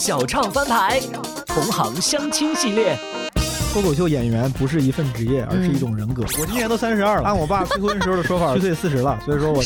小唱翻牌，同行相亲系列。脱口秀演员不是一份职业，而是一种人格。我今年都三十二了，按我爸催婚时候的说法，虚岁四十了。所以说我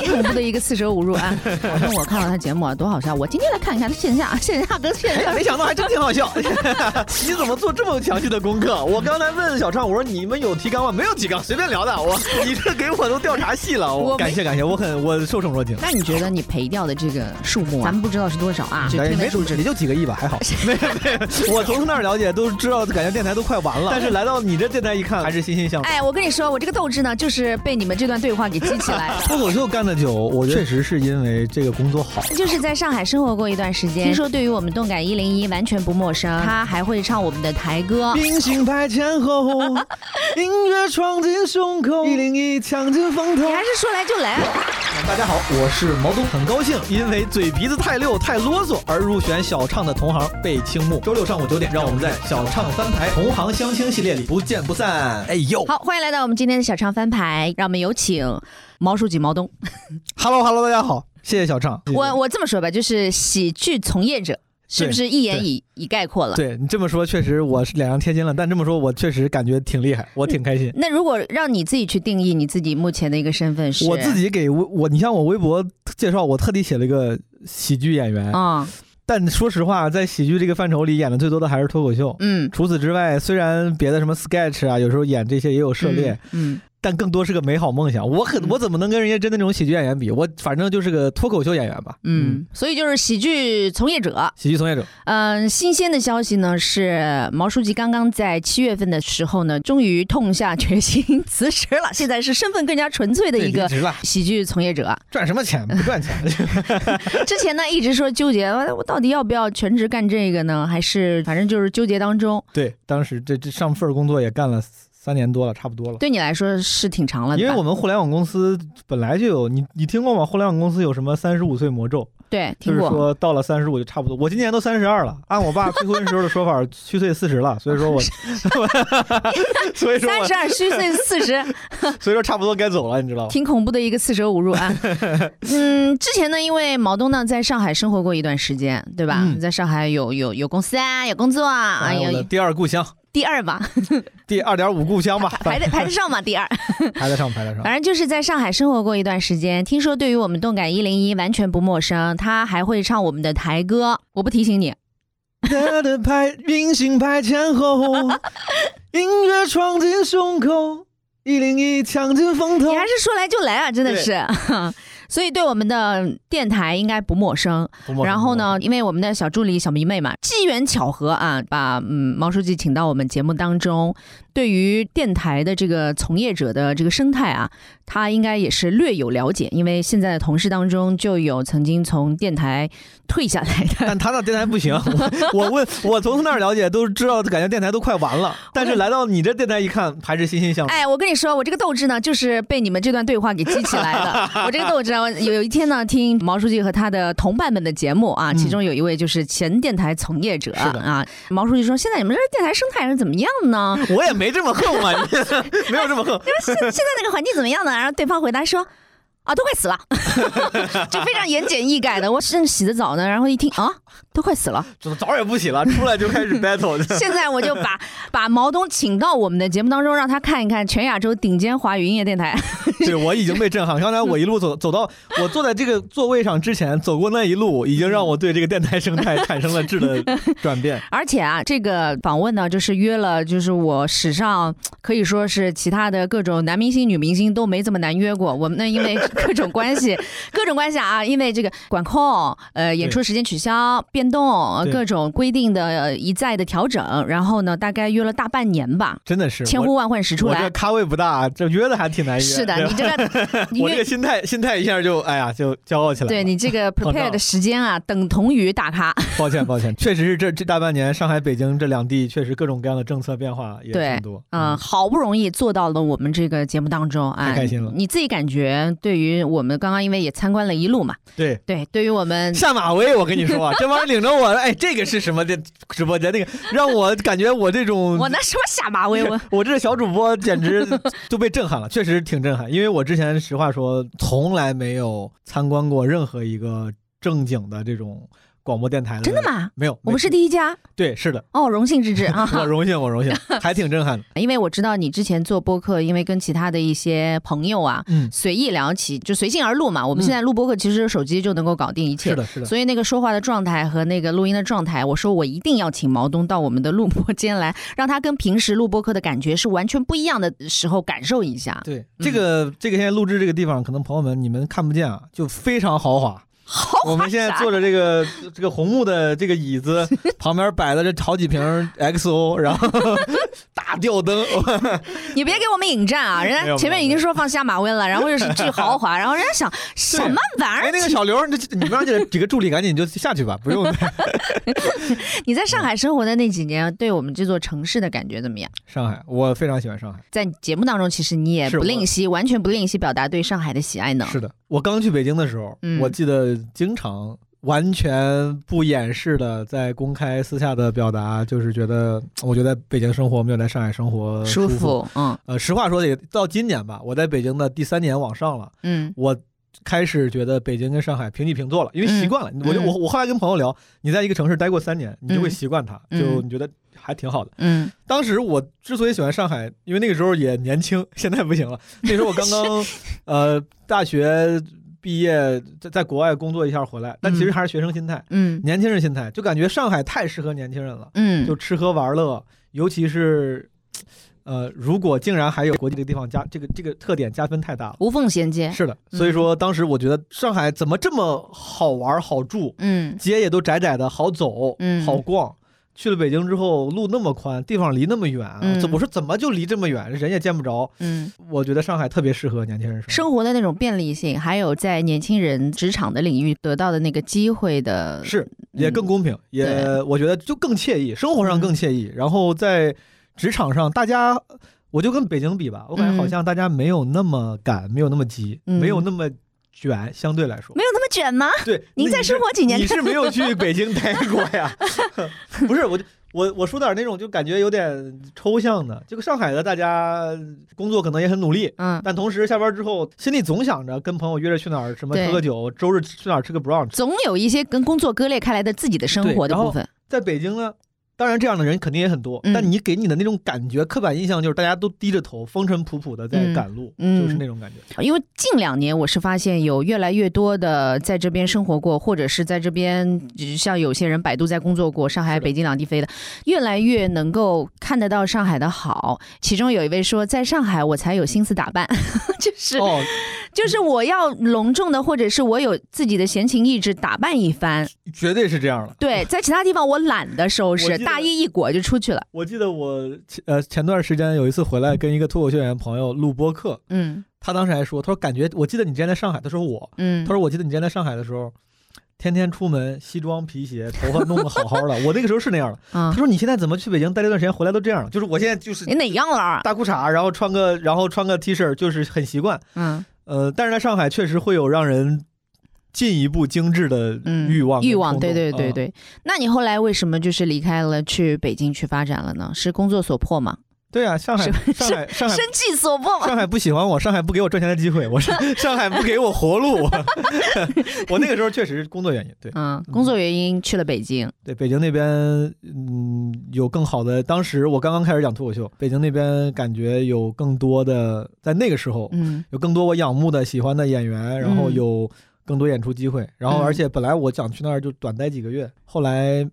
挺恐怖的一个四舍五入啊！反正我看了他节目啊，多好笑。我今天来看一看他线下，线下跟线下，没想到还真挺好笑。你怎么做这么详细的功课？我刚才问小畅，我说你们有提纲吗？没有提纲，随便聊的。我你这给我都调查细了。我感谢感谢，我很我受宠若惊。那你觉得你赔掉的这个数目，咱们不知道是多少啊？没数值，也就几个亿吧，还好。没有没有，我从那儿了解都知道，感觉电台都快完了。但是来到你这电台一看，还是欣欣向荣。哎，我跟你说，我这个斗志呢，就是被你们这段对话给激起来的。脱口秀干的久，我确实是因为这个工作好。就是在上海生活过一段时间，听说对于我们动感一零一完全不陌生。他还会唱我们的台歌。明星排前后，音乐闯进胸口，一零一抢进风头。你还是说来就来。大家好，我是毛东，很高兴因为嘴皮子太溜太啰嗦而入选小唱的同行被倾慕。周六上午九点，让我们在小唱翻牌同行相亲系列里不见不散。哎呦，好，欢迎来到我们今天的小唱翻牌，让我们有请毛书记毛东。Hello Hello，大家好，谢谢小唱。我我这么说吧，就是喜剧从业者。是不是一言以以概括了？对你这么说，确实我是脸上贴金了。但这么说，我确实感觉挺厉害，我挺开心。那如果让你自己去定义你自己目前的一个身份是？我自己给我我，你像我微博介绍，我特地写了一个喜剧演员啊。但说实话，在喜剧这个范畴里，演的最多的还是脱口秀。嗯，除此之外，虽然别的什么 sketch 啊，有时候演这些也有涉猎。嗯。但更多是个美好梦想。我很，我怎么能跟人家真的那种喜剧演员比？我反正就是个脱口秀演员吧。嗯，所以就是喜剧从业者。喜剧从业者。嗯，新鲜的消息呢是毛书记刚刚在七月份的时候呢，终于痛下决心辞职了。现在是身份更加纯粹的一个喜剧从业者。赚什么钱？不赚钱。之前呢一直说纠结，我到底要不要全职干这个呢？还是反正就是纠结当中。对，当时这这上份工作也干了。三年多了，差不多了。对你来说是挺长了，因为我们互联网公司本来就有你，你听过吗？互联网公司有什么三十五岁魔咒？对，听过。就是说到了三十五就差不多。我今年都三十二了，按我爸催婚时候的说法，虚岁四十了。所以说我，所以说三十二虚岁四十，所以说差不多该走了，你知道吗？挺恐怖的一个四舍五入啊。嗯，之前呢，因为毛东呢在上海生活过一段时间，对吧？在上海有有有公司啊，有工作啊，有第二故乡。第二吧，第二点五故乡吧，排得排得上吗？第二，排得上，排得上。反正就是在上海生活过一段时间，听说对于我们动感一零一完全不陌生。他还会唱我们的台歌，我不提醒你。他的排明星排前后，音乐闯进胸口，一零一抢尽风头。你还是说来就来啊，真的是。所以对我们的电台应该不陌生。然后呢，因为我们的小助理小迷妹嘛，机缘巧合啊，把嗯毛书记请到我们节目当中。对于电台的这个从业者的这个生态啊，他应该也是略有了解，因为现在的同事当中就有曾经从电台退下来的。但他那电台不行，我问我从他那儿了解都知道，感觉电台都快完了。但是来到你这电台一看，还是欣欣向荣。哎，我跟你说，我这个斗志呢，就是被你们这段对话给激起来的。我这个斗志，有有一天呢，听毛书记和他的同伴们的节目啊，其中有一位就是前电台从业者啊，毛书记说：“现在你们这电台生态是怎么样呢？”我也没。没这么横嘛？没有这么横。因为现现在那个环境怎么样呢？然后对方回答说。啊，都快死了，就非常言简意赅的。我正洗着澡呢，然后一听啊，都快死了，澡也不洗了，出来就开始 battle。现在我就把把毛东请到我们的节目当中，让他看一看全亚洲顶尖华语音乐电台。对我已经被震撼。刚才我一路走走到我坐在这个座位上之前，走过那一路，已经让我对这个电台生态产生了质的转变。而且啊，这个访问呢，就是约了，就是我史上可以说是其他的各种男明星、女明星都没这么难约过。我们呢，因为。各种关系，各种关系啊！因为这个管控，呃，演出时间取消、变动，各种规定的一再的调整，然后呢，大概约了大半年吧，真的是千呼万唤始出来。我这咖位不大，这约的还挺难约。是的，你这个，我这个心态，心态一下就哎呀，就骄傲起来。对你这个 prepare 的时间啊，等同于大咖。抱歉，抱歉，确实是这这大半年，上海、北京这两地确实各种各样的政策变化也挺多。嗯，好不容易做到了我们这个节目当中，太开心了。你自己感觉对于？我们刚刚因为也参观了一路嘛，对对，对于我们下马威，我跟你说，这帮人领着我，哎，这个是什么的直播间？那个让我感觉我这种我那什么下马威，我 我这小主播简直都被震撼了，确实挺震撼。因为我之前实话说，从来没有参观过任何一个正经的这种。广播电台的。真的吗？没有，我们是第一家。对，是的。哦，荣幸之至啊！我荣幸，我荣幸，还挺震撼的。因为我知道你之前做播客，因为跟其他的一些朋友啊，嗯，随意聊起，就随性而录嘛。我们现在录播客，其实手机就能够搞定一切。是的，是的。所以那个说话的状态和那个录音的状态，我说我一定要请毛东到我们的录播间来，让他跟平时录播客的感觉是完全不一样的时候感受一下。对，这个这个现在录制这个地方，可能朋友们你们看不见啊，就非常豪华。我们现在坐着这个这个红木的这个椅子，旁边摆了这好几瓶 XO，然后 大吊灯。你别给我们引战啊！人家前面已经说放下马威了，然后又是巨豪华，然后人家想什么玩意儿？哎，那个小刘，你你们让这几个助理赶紧就下去吧，不用。你在上海生活的那几年，对我们这座城市的感觉怎么样？上海，我非常喜欢上海。在节目当中，其实你也不吝惜，完全不吝惜表达对上海的喜爱呢。是的，我刚去北京的时候，我记得。经常完全不掩饰的在公开私下的表达，就是觉得我觉得北京生活没有在上海生活舒服。嗯，呃，实话说也到今年吧，我在北京的第三年往上了。嗯，我开始觉得北京跟上海平起平坐了，因为习惯了。我就我我后来跟朋友聊，你在一个城市待过三年，你就会习惯它，就你觉得还挺好的。嗯，当时我之所以喜欢上海，因为那个时候也年轻，现在不行了。那时候我刚刚 呃大学。毕业在在国外工作一下回来，但其实还是学生心态，嗯，年轻人心态，就感觉上海太适合年轻人了，嗯，就吃喝玩乐，尤其是，呃，如果竟然还有国际这个地方加这个这个特点加分太大了，无缝衔接，是的，所以说当时我觉得上海怎么这么好玩好住，嗯，街也都窄窄的，好走，嗯，好逛。去了北京之后，路那么宽，地方离那么远，怎我说怎么就离这么远，人也见不着。嗯，我觉得上海特别适合年轻人生活。的那种便利性，还有在年轻人职场的领域得到的那个机会的，是也更公平，也我觉得就更惬意，生活上更惬意。然后在职场上，大家我就跟北京比吧，我感觉好像大家没有那么赶，没有那么急，没有那么。卷相对来说。没有卷吗？对，您再生活几年，你是没有 去北京待过呀？不是，我就我我说点那种就感觉有点抽象的，这个上海的大家工作可能也很努力，嗯，但同时下班之后心里总想着跟朋友约着去哪儿什么喝个酒，周日去哪儿吃个 brunch，总有一些跟工作割裂开来的自己的生活的部分。在北京呢。当然，这样的人肯定也很多，但你给你的那种感觉，刻板印象就是大家都低着头，风尘仆仆的在赶路，就是那种感觉。因为近两年，我是发现有越来越多的在这边生活过，或者是在这边像有些人百度在工作过，上海、北京两地飞的，越来越能够看得到上海的好。其中有一位说，在上海我才有心思打扮，就是就是我要隆重的，或者是我有自己的闲情逸致打扮一番，绝对是这样的。对，在其他地方我懒得收拾。大衣一裹就出去了。我记得我前呃前段时间有一次回来跟一个脱口秀演员朋友录播客，嗯，他当时还说，他说感觉我记得你之前在上海，他说我，嗯，他说我记得你之前在上海的时候，天天出门西装皮鞋，头发弄得好好的。我那个时候是那样的。他说你现在怎么去北京待这段时间回来都这样了？就是我现在就是你哪样了？大裤衩，然后穿个然后穿个 T 恤，就是很习惯。嗯，呃，但是在上海确实会有让人。进一步精致的欲望，欲望，对对对对。那你后来为什么就是离开了，去北京去发展了呢？是工作所迫吗？对啊，上海，上海，上海，生计所迫。上海不喜欢我，上海不给我赚钱的机会，我是上海不给我活路。我那个时候确实是工作原因，对，嗯，工作原因去了北京。对，北京那边，嗯，有更好的。当时我刚刚开始讲脱口秀，北京那边感觉有更多的，在那个时候，嗯，有更多我仰慕的、喜欢的演员，然后有。更多演出机会，然后而且本来我想去那儿就短待几个月，后来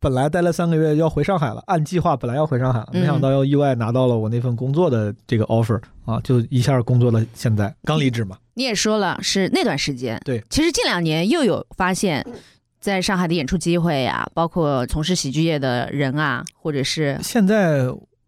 本来待了三个月要回上海了，按计划本来要回上海了，没想到又意外拿到了我那份工作的这个 offer 啊，就一下工作了。现在刚离职嘛，你也说了是那段时间，对，其实近两年又有发现，在上海的演出机会啊，包括从事喜剧业的人啊，或者是现在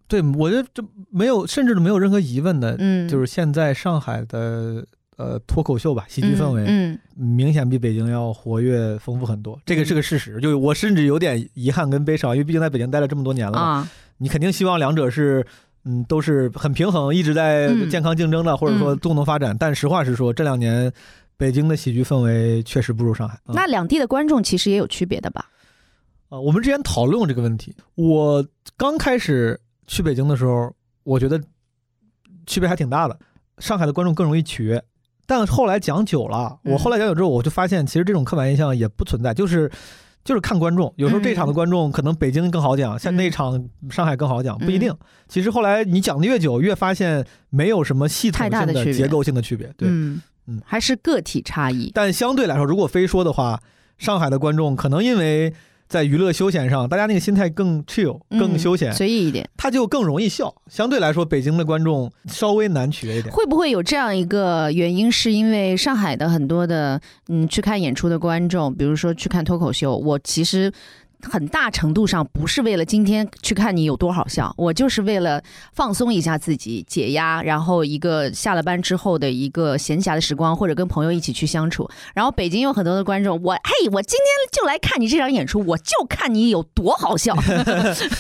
对我觉得这没有，甚至都没有任何疑问的，嗯，就是现在上海的。呃，脱口秀吧，喜剧氛围，嗯，明显比北京要活跃丰富很多，这个是个事实。就我甚至有点遗憾跟悲伤，因为毕竟在北京待了这么多年了啊，你肯定希望两者是，嗯，都是很平衡，一直在健康竞争的，或者说共同发展。但实话实说，这两年北京的喜剧氛围确实不如上海。那两地的观众其实也有区别的吧？啊，我们之前讨论过这个问题。我刚开始去北京的时候，我觉得区别还挺大的，上海的观众更容易取悦。但后来讲久了，我后来讲久之后，我就发现其实这种刻板印象也不存在。就是就是看观众，有时候这场的观众可能北京更好讲，像那场上海更好讲，不一定。其实后来你讲的越久，越发现没有什么系统性的结构性的区别。对，嗯嗯，还是个体差异。但相对来说，如果非说的话，上海的观众可能因为。在娱乐休闲上，大家那个心态更 chill，更休闲，随意一点，他就更容易笑。相对来说，北京的观众稍微难取悦一点。会不会有这样一个原因，是因为上海的很多的嗯去看演出的观众，比如说去看脱口秀，我其实。很大程度上不是为了今天去看你有多好笑，我就是为了放松一下自己，解压，然后一个下了班之后的一个闲暇的时光，或者跟朋友一起去相处。然后北京有很多的观众，我嘿，我今天就来看你这场演出，我就看你有多好笑，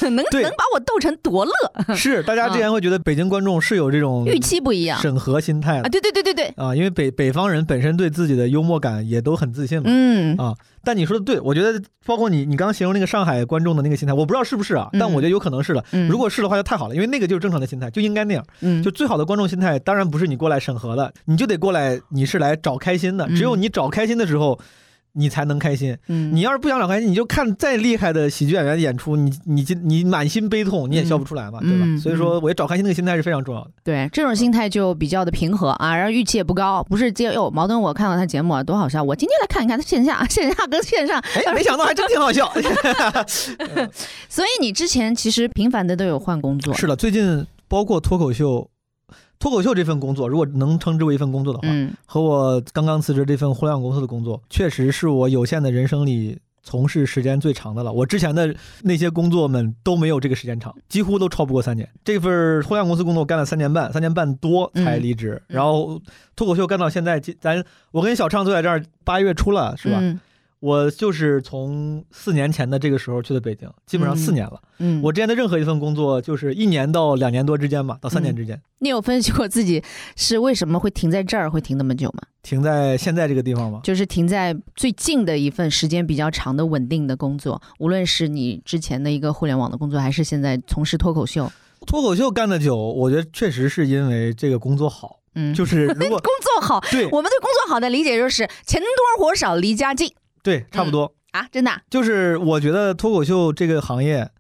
能能把我逗成多乐。是，大家之前会觉得北京观众是有这种预期不一样，审核心态啊，对对对对对啊，因为北北方人本身对自己的幽默感也都很自信嘛，嗯啊。但你说的对，我觉得包括你，你刚刚形容那个上海观众的那个心态，我不知道是不是啊，但我觉得有可能是的。如果是的话，就太好了，因为那个就是正常的心态，就应该那样。嗯，就最好的观众心态，当然不是你过来审核的，你就得过来，你是来找开心的。只有你找开心的时候。你才能开心。嗯，你要是不想找开心，你就看再厉害的喜剧演员的演出，你你你满心悲痛，你也笑不出来嘛，对吧？所以说，我找开心那个心态是非常重要的。对，这种心态就比较的平和啊，然后预期也不高，不是接哟。矛盾，我看到他节目啊，多好笑！我今天来看一看他线下，线下跟线上，哎，没想到还真挺好笑。所以你之前其实频繁的都有换工作。是的，最近包括脱口秀。脱口秀这份工作，如果能称之为一份工作的话，和我刚刚辞职这份互联网公司的工作，确实是我有限的人生里从事时间最长的了。我之前的那些工作们都没有这个时间长，几乎都超不过三年。这份互联网公司工作干了三年半，三年半多才离职。然后脱口秀干到现在，咱我跟小畅坐在这儿，八月初了，是吧？我就是从四年前的这个时候去的北京，基本上四年了。嗯，我之前的任何一份工作就是一年到两年多之间吧，到三年之间。你有分析过自己是为什么会停在这儿，会停那么久吗？停在现在这个地方吗？就是停在最近的一份时间比较长的稳定的工作，无论是你之前的一个互联网的工作，还是现在从事脱口秀。脱口秀干的久，我觉得确实是因为这个工作好。嗯，就是如果 工作好，对，我们对工作好的理解就是钱多活少离家近。对，差不多啊，真的，就是我觉得脱口秀这个行业，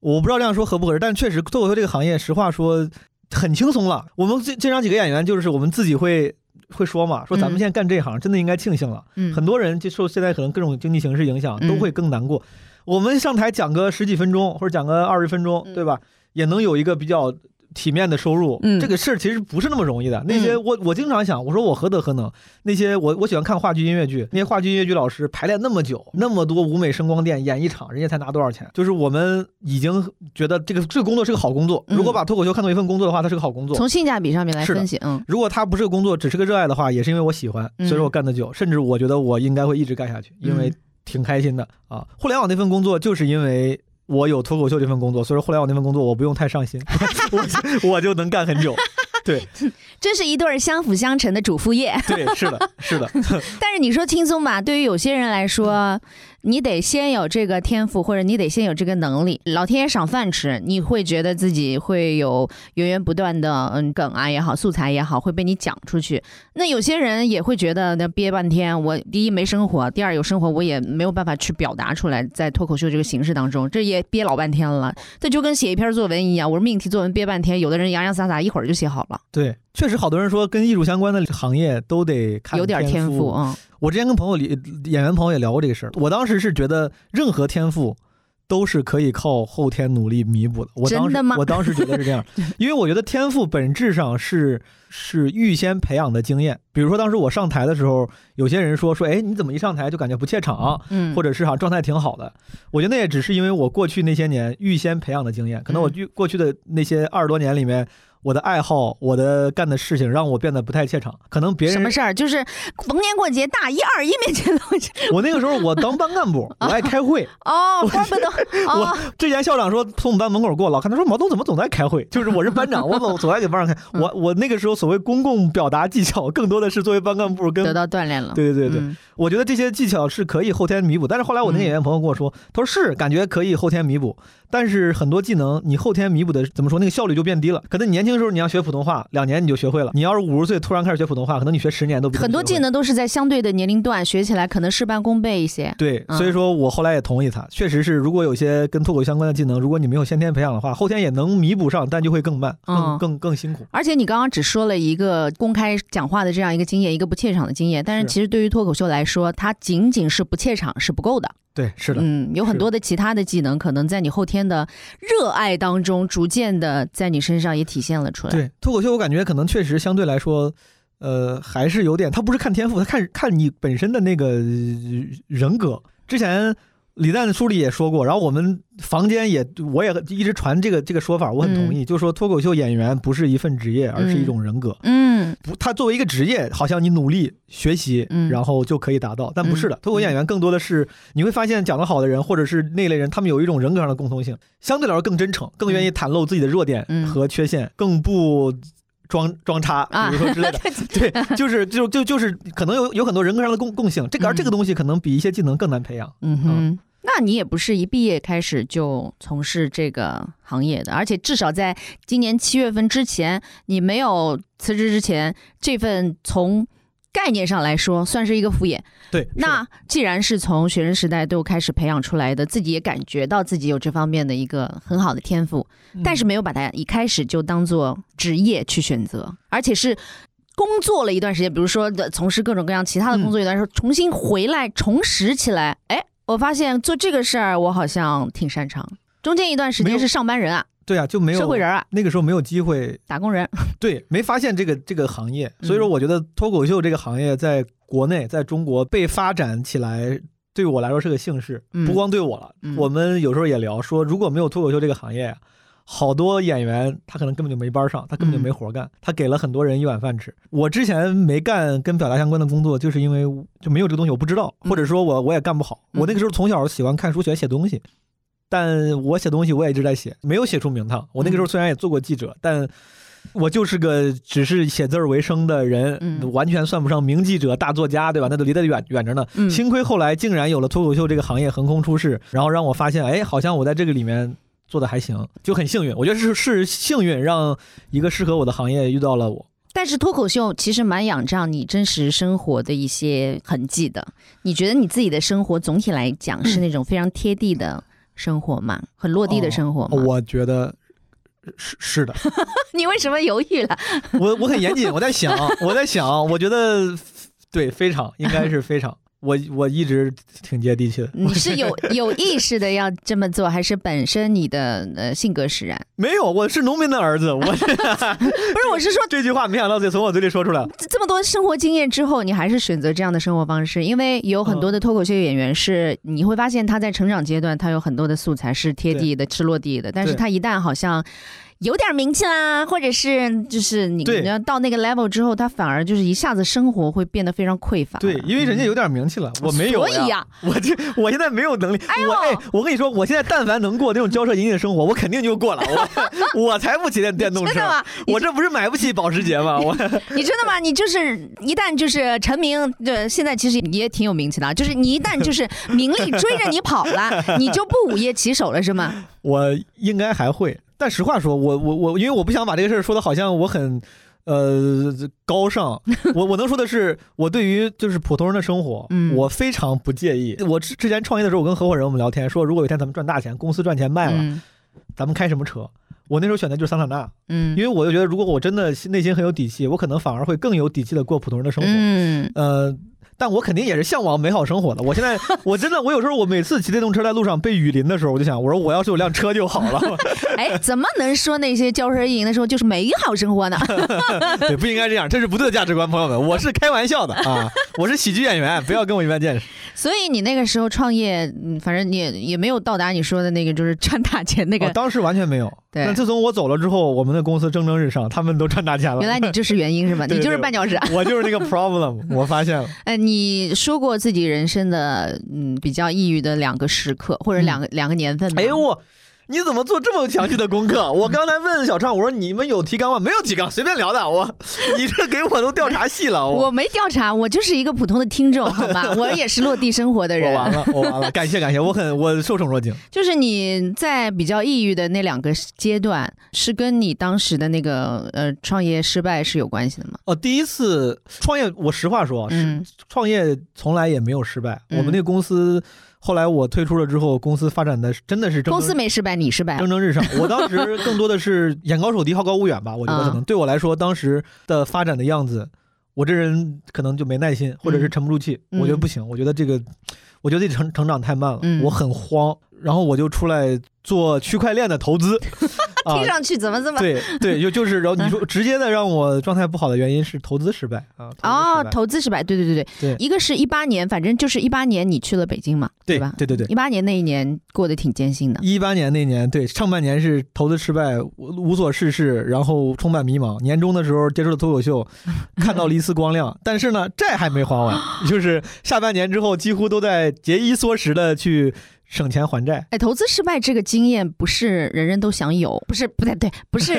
我不知道这样说合不合适，但确实脱口秀这个行业，实话说很轻松了。我们经常几个演员，就是我们自己会会说嘛，说咱们现在干这行真的应该庆幸了。嗯，很多人就受现在可能各种经济形势影响，都会更难过。我们上台讲个十几分钟，或者讲个二十分钟，对吧？也能有一个比较。体面的收入，嗯，这个事儿其实不是那么容易的。那些我我经常想，我说我何德何能？那些我我喜欢看话剧、音乐剧，那些话剧、音乐剧老师排练那么久，那么多舞美声光电演一场，人家才拿多少钱？就是我们已经觉得这个这个工作是个好工作。如果把脱口秀看作一份工作的话，它是个好工作。从性价比上面来分析，嗯，如果它不是个工作，只是个热爱的话，也是因为我喜欢，所以说我干得久，甚至我觉得我应该会一直干下去，因为挺开心的啊。互联网那份工作就是因为。我有脱口秀这份工作，所以说互联网那份工作我不用太上心，我我就能干很久。对，这是一对相辅相成的主副业。对，是的，是的。但是你说轻松吧，对于有些人来说。你得先有这个天赋，或者你得先有这个能力。老天爷赏饭吃，你会觉得自己会有源源不断的嗯梗啊也好，素材也好，会被你讲出去。那有些人也会觉得那憋半天，我第一没生活，第二有生活我也没有办法去表达出来，在脱口秀这个形式当中，这也憋老半天了。这就跟写一篇作文一样，我说命题作文憋半天，有的人洋洋洒洒一会儿就写好了。对，确实好多人说跟艺术相关的行业都得有点天赋啊。我之前跟朋友里演员朋友也聊过这个事儿，我当时是觉得任何天赋都是可以靠后天努力弥补的。我当时我当时觉得是这样，因为我觉得天赋本质上是是预先培养的经验。比如说当时我上台的时候，有些人说说，哎，你怎么一上台就感觉不怯场？嗯，或者是哈状态挺好的。我觉得那也只是因为我过去那些年预先培养的经验，可能我过去的那些二十多年里面。我的爱好，我的干的事情，让我变得不太怯场。可能别人什么事儿，就是逢年过节大一二一面前都。我那个时候我当班干部，我爱开会。哦，班不都？我之前校长说从我们班门口过，老看他说毛东怎么总在开会？就是我是班长，我总总爱给班长开。我我那个时候所谓公共表达技巧，更多的是作为班干部跟得到锻炼了。对对对对，我觉得这些技巧是可以后天弥补。但是后来我那个演员朋友跟我说，他说是感觉可以后天弥补，但是很多技能你后天弥补的怎么说那个效率就变低了。可能你年轻。轻时候你要学普通话，两年你就学会了。你要是五十岁突然开始学普通话，可能你学十年都很多技能都是在相对的年龄段学起来可能事半功倍一些。对，所以说我后来也同意他，确实是，如果有些跟脱口相关的技能，如果你没有先天培养的话，后天也能弥补上，但就会更慢，更更更辛苦。而且你刚刚只说了一个公开讲话的这样一个经验，一个不怯场的经验，但是其实对于脱口秀来说，它仅仅是不怯场是不够的。对，是的，嗯，有很多的其他的技能，可能在你后天的热爱当中，逐渐的在你身上也体现了出来。对，脱口秀我感觉可能确实相对来说，呃，还是有点，他不是看天赋，他看看你本身的那个人格。之前。李诞的书里也说过，然后我们房间也，我也一直传这个这个说法，我很同意，就是说脱口秀演员不是一份职业，而是一种人格。嗯，不，他作为一个职业，好像你努力学习，然后就可以达到，但不是的。脱口秀演员更多的是，你会发现讲得好的人，或者是那类人，他们有一种人格上的共通性，相对来说更真诚，更愿意袒露自己的弱点和缺陷，更不装装叉，比如说之类的。对，就是就就就是可能有有很多人格上的共共性，这个而这个东西可能比一些技能更难培养。嗯哼。那你也不是一毕业开始就从事这个行业的，而且至少在今年七月份之前，你没有辞职之前，这份从概念上来说算是一个副业。对。那既然是从学生时代都开始培养出来的，自己也感觉到自己有这方面的一个很好的天赋，但是没有把它一开始就当做职业去选择，而且是工作了一段时间，比如说的从事各种各样其他的工作一段时间，重新回来重拾起来，哎。我发现做这个事儿，我好像挺擅长。中间一段时间是上班人啊，对啊，就没有社会人啊。那个时候没有机会打工人，对，没发现这个这个行业。所以说，我觉得脱口秀这个行业在国内，在中国被发展起来，对我来说是个幸事。不光对我了，我们有时候也聊说，如果没有脱口秀这个行业。好多演员他可能根本就没班上，他根本就没活干，他给了很多人一碗饭吃。我之前没干跟表达相关的工作，就是因为就没有这个东西，我不知道，或者说我我也干不好。我那个时候从小喜欢看书，喜欢写东西，但我写东西我也一直在写，没有写出名堂。我那个时候虽然也做过记者，但我就是个只是写字为生的人，完全算不上名记者、大作家，对吧？那都离得远远着呢。幸亏后来竟然有了脱口秀这个行业横空出世，然后让我发现，哎，好像我在这个里面。做的还行，就很幸运。我觉得是是幸运，让一个适合我的行业遇到了我。但是脱口秀其实蛮仰仗你真实生活的一些痕迹的。你觉得你自己的生活总体来讲是那种非常贴地的生活吗？很落地的生活吗？我觉得是是的。你为什么犹豫了？我我很严谨，我在想，我在想，我觉得对，非常应该是非常。我我一直挺接地气的。你是有 有意识的要这么做，还是本身你的呃性格使然？没有，我是农民的儿子。我 不是，我是说这句话没想到得从我嘴里说出来。这么多生活经验之后，你还是选择这样的生活方式？因为有很多的脱口秀演员是，你会发现他在成长阶段，他有很多的素材是贴地的、是落地的，但是他一旦好像。有点名气啦，或者是就是你你要到那个 level 之后，他反而就是一下子生活会变得非常匮乏。对，因为人家有点名气了，我没有。所以呀，我这我现在没有能力。我哎，我跟你说，我现在但凡能过那种骄奢淫逸的生活，我肯定就过了。我我才不骑电 电动车。真的吗？我这不是买不起保时捷吗？我 你真的吗？你就是一旦就是成名，对，现在其实也挺有名气的，就是你一旦就是名利追着你跑了，你就不午夜骑手了，是吗？我应该还会。但实话说，我我我，因为我不想把这个事儿说的好像我很，呃，高尚。我我能说的是，我对于就是普通人的生活，我非常不介意。我之之前创业的时候，我跟合伙人我们聊天说，如果有一天咱们赚大钱，公司赚钱卖了，咱们开什么车？我那时候选的就是桑塔纳，嗯，因为我就觉得，如果我真的内心很有底气，我可能反而会更有底气的过普通人的生活，嗯，呃。但我肯定也是向往美好生活的。我现在 我真的，我有时候我每次骑电动车在路上被雨淋的时候，我就想，我说我要是有辆车就好了。哎，怎么能说那些骄奢淫逸的时候就是美好生活呢？对，不应该这样，这是不对的价值观，朋友们，我是开玩笑的啊，我是喜剧演员，不要跟我一般见识。所以你那个时候创业，嗯，反正你也也没有到达你说的那个就是赚大钱那个。当时完全没有。对。但自从我走了之后，我们的公司蒸蒸日上，他们都赚大钱了。原来你就是原因是吧？你就是绊脚石。我就是那个 problem，我发现了。哎，你说过。自己人生的嗯比较抑郁的两个时刻或者两个两个年份。哎呦我你怎么做这么详细的功课？我刚才问小畅，我说你们有提纲吗？没有提纲，随便聊的。我，你这给我都调查细了。我没调查，我就是一个普通的听众，好吧？我也是落地生活的人。我完了，我完了。感谢感谢，我很我受宠若惊。就是你在比较抑郁的那两个阶段，是跟你当时的那个呃创业失败是有关系的吗？哦，第一次创业，我实话说，是创业从来也没有失败。我们那个公司。后来我退出了之后，公司发展的真的是公司没失败，你失败，蒸蒸日上。我当时更多的是眼高手低，好高骛远吧。我觉得可能对我来说，当时的发展的样子，我这人可能就没耐心，或者是沉不住气。我觉得不行，我觉得这个，我觉得自己成成长太慢了，我很慌。然后我就出来做区块链的投资。听上去怎么这么对对就就是然后你说直接的让我状态不好的原因是投资失败啊哦投资失败对对对对对。一个是一八年反正就是一八年你去了北京嘛对吧？对对对一八年那一年过得挺艰辛的。一八年那年对上半年是投资失败无所事事然后充满迷茫。年终的时候接触了脱口秀 看到了一丝光亮。但是呢债还没还完就是下半年之后几乎都在节衣缩食的去。省钱还债，哎，投资失败这个经验不是人人都想有，不是不太对，不是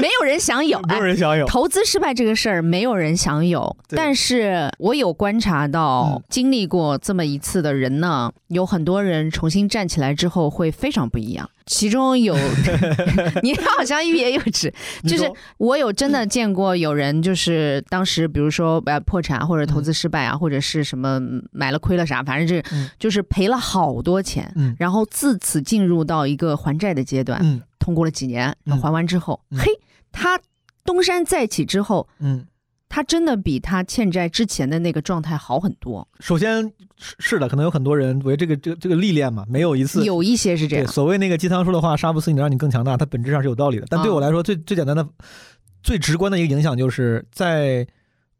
没有人想有，没有人想有投资失败这个事儿，没有人想有。但是我有观察到，经历过这么一次的人呢，有很多人重新站起来之后会非常不一样。其中有，你好像欲言又止，就是我有真的见过有人，就是当时比如说呃破产或者投资失败啊，或者是什么买了亏了啥，反正这就是赔了好多钱，然后自此进入到一个还债的阶段，通过了几年，还完之后，嘿，他东山再起之后，嗯。他真的比他欠债之前的那个状态好很多。首先是的，可能有很多人为这个这个这个历练嘛，没有一次有一些是这样。所谓那个鸡汤说的话，杀不死你，让你更强大，它本质上是有道理的。但对我来说，最最简单的、最直观的一个影响，就是在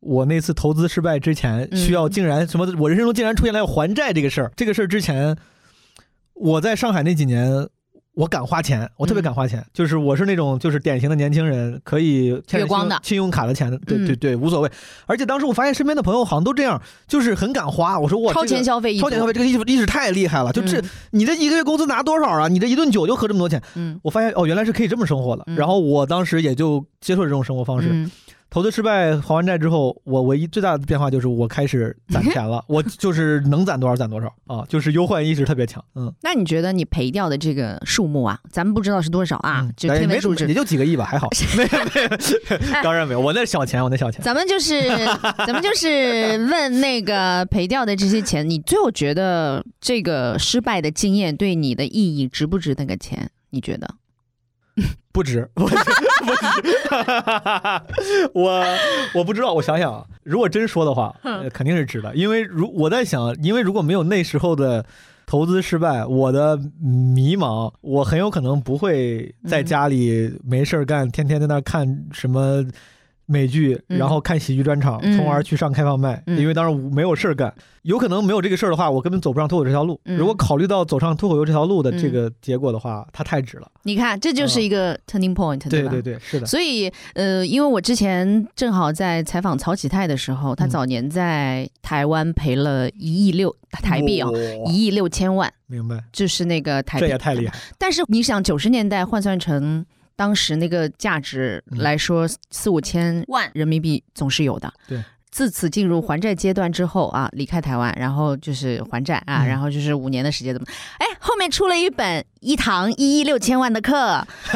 我那次投资失败之前，需要竟然什么，我人生中竟然出现了要还债这个事儿。这个事儿之前，我在上海那几年。我敢花钱，我特别敢花钱，就是我是那种就是典型的年轻人，可以月光的信用卡的钱，对对对，无所谓。而且当时我发现身边的朋友好像都这样，就是很敢花。我说我超前消费，超前消费这个意识意识太厉害了。就这，你这一个月工资拿多少啊？你这一顿酒就喝这么多钱。嗯，我发现哦，原来是可以这么生活的。然后我当时也就接受这种生活方式。投资失败还完债之后，我唯一最大的变化就是我开始攒钱了。我 就是能攒多少攒多少啊，就是忧患意识特别强。嗯，那你觉得你赔掉的这个数目啊，咱们不知道是多少啊？就天文数字也就几个亿吧，还好。没有没有，当然没有，我那小钱，我那小钱。咱们就是咱们就是问那个赔掉的这些钱，你最后觉得这个失败的经验对你的意义值不值那个钱？你觉得？不值，不值，不值。我我不知道，我想想啊，如果真说的话，肯定是值的。因为如我在想，因为如果没有那时候的投资失败，我的迷茫，我很有可能不会在家里没事干，天天在那看什么。美剧，然后看喜剧专场，从而去上开放麦。因为当时没有事儿干，有可能没有这个事儿的话，我根本走不上脱口这条路。如果考虑到走上脱口秀这条路的这个结果的话，它太值了。你看，这就是一个 turning point，对吧？对对对，是的。所以，呃，因为我之前正好在采访曹启泰的时候，他早年在台湾赔了一亿六台币啊，一亿六千万。明白。就是那个台币，这也太厉害。但是你想，九十年代换算成。当时那个价值来说，四五千万人民币总是有的。对，自此进入还债阶段之后啊，离开台湾，然后就是还债啊，然后就是五年的时间怎么？哎，后面出了一本一堂一亿六千万的课，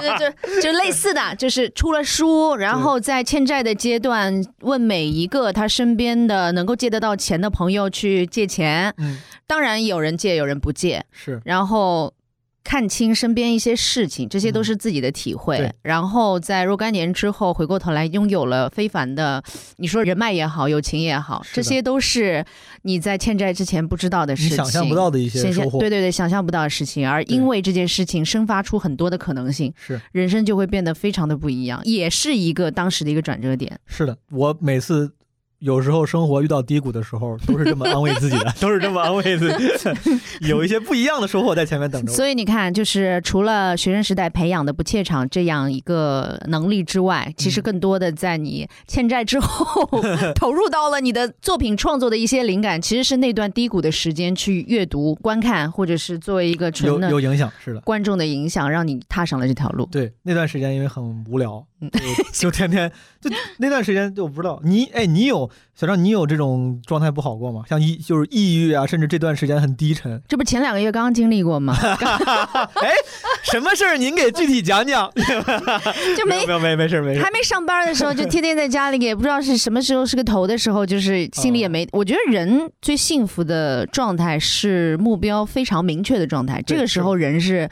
就就就类似的就是出了书，然后在欠债的阶段，问每一个他身边的能够借得到钱的朋友去借钱。嗯，当然有人借，有人不借。是，然后。看清身边一些事情，这些都是自己的体会。然后在若干年之后，回过头来拥有了非凡的，你说人脉也好，友情也好，这些都是你在欠债之前不知道的事情，想象不到的一些收获。对对对，想象不到的事情，而因为这件事情生发出很多的可能性，是人生就会变得非常的不一样，也是一个当时的一个转折点。是的，我每次。有时候生活遇到低谷的时候，都是这么安慰自己的，都是这么安慰自己。有一些不一样的收获在前面等着。所以你看，就是除了学生时代培养的不怯场这样一个能力之外，其实更多的在你欠债之后，投入到了你的作品创作的一些灵感，其实是那段低谷的时间去阅读、观看，或者是作为一个纯有有影响，是的，观众的影响，让你踏上了这条路。对，那段时间因为很无聊。就天天就那段时间就不知道你哎，你有小张，你有这种状态不好过吗？像抑就是抑郁啊，甚至这段时间很低沉。这不前两个月刚刚经历过吗？哎，什么事儿？您给具体讲讲。就没没没没事没事。还没上班的时候，就天天在家里，也不知道是什么时候是个头的时候，就是心里也没。我觉得人最幸福的状态是目标非常明确的状态，这个时候人是。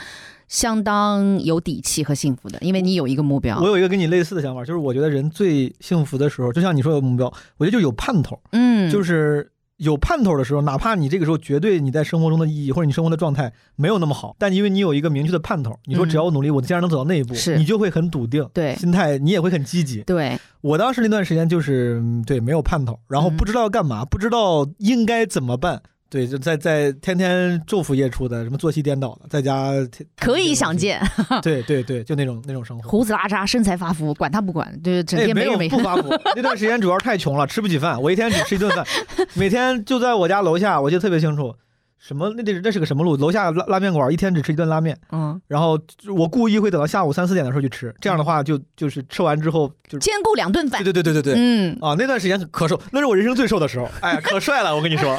相当有底气和幸福的，因为你有一个目标。我有一个跟你类似的想法，就是我觉得人最幸福的时候，就像你说的目标，我觉得就有盼头。嗯，就是有盼头的时候，哪怕你这个时候绝对你在生活中的意义或者你生活的状态没有那么好，但因为你有一个明确的盼头，你说只要我努力，我竟然能走到那一步，你就会很笃定，对，心态你也会很积极。对我当时那段时间就是对没有盼头，然后不知道要干嘛，不知道应该怎么办。对，就在在天天昼伏夜出的，什么作息颠倒的，在家可以想见。对对对，就那种那种生活，胡子拉碴，身材发福，管他不管，就是整天没有不 发福。那段时间主要太穷了，吃不起饭，我一天只吃一顿饭，每天就在我家楼下，我记得特别清楚。什么？那得那是个什么路？楼下拉拉面馆，一天只吃一顿拉面。嗯，然后我故意会等到下午三四点的时候去吃，这样的话就就是吃完之后就兼顾两顿饭。对对对对对对，嗯啊，那段时间可瘦，那是我人生最瘦的时候。哎，可帅了，我跟你说。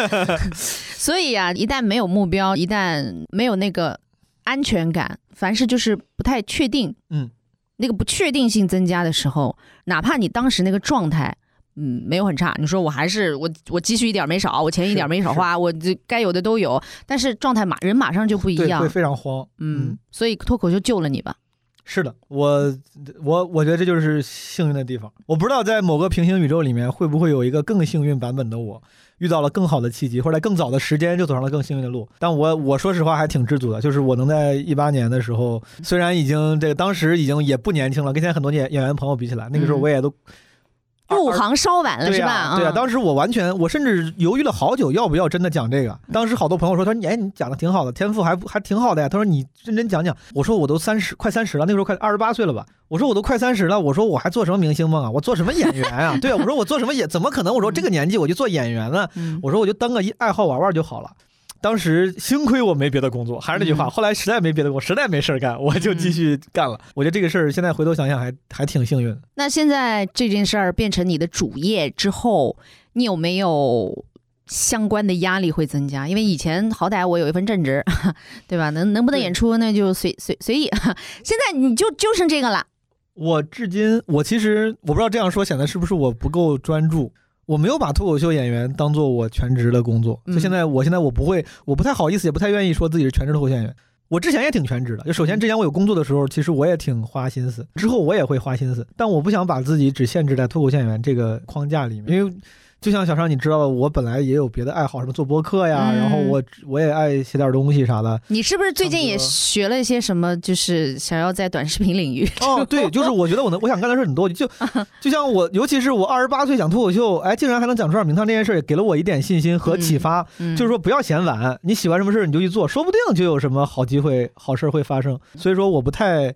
所以啊，一旦没有目标，一旦没有那个安全感，凡事就是不太确定。嗯，那个不确定性增加的时候，哪怕你当时那个状态。嗯，没有很差。你说我还是我，我积蓄一点没少，我钱一点没少花，我这该有的都有。但是状态马人马上就不一样，会非常慌。嗯，所以脱口秀救了你吧？是的，我我我觉得这就是幸运的地方。我不知道在某个平行宇宙里面会不会有一个更幸运版本的我，遇到了更好的契机，或者在更早的时间就走上了更幸运的路。但我我说实话还挺知足的，就是我能在一八年的时候，虽然已经这个当时已经也不年轻了，跟现在很多演演员朋友比起来，那个时候我也都。入行稍晚了是吧？对啊，当时我完全，我甚至犹豫了好久，要不要真的讲这个。当时好多朋友说，他说：“哎，你讲的挺好的，天赋还还挺好的呀。”他说：“你认真讲讲。”我说：“我都三十，快三十了，那时候快二十八岁了吧？”我说：“我都快三十了，我说我还做什么明星梦啊？我做什么演员啊？对啊，我说我做什么演？怎么可能？我说这个年纪我就做演员呢？我说我就当个爱好玩玩就好了。”当时幸亏我没别的工作，还是那句话，后来实在没别的工，实在没事儿干，我就继续干了。我觉得这个事儿现在回头想想还还挺幸运。那现在这件事儿变成你的主业之后，你有没有相关的压力会增加？因为以前好歹我有一份正职，对吧？能能不能演出那就随随随意。现在你就就剩这个了。我至今我其实我不知道这样说显得是不是我不够专注。我没有把脱口秀演员当做我全职的工作，就现在，我现在我不会，我不太好意思，也不太愿意说自己是全职脱口秀演员。我之前也挺全职的，就首先之前我有工作的时候，其实我也挺花心思，之后我也会花心思，但我不想把自己只限制在脱口秀演员这个框架里面，因为。就像小尚，你知道我本来也有别的爱好，什么做播客呀，然后我我也爱写点东西啥的。你是不是最近也学了一些什么？就是想要在短视频领域？哦，对，就是我觉得我能，我想干的事很多。就 就像我，尤其是我二十八岁讲脱口秀，哎，竟然还能讲出点名堂，这件事也给了我一点信心和启发。就是说不要嫌晚，你喜欢什么事你就去做，说不定就有什么好机会、好事会发生。所以说我不太。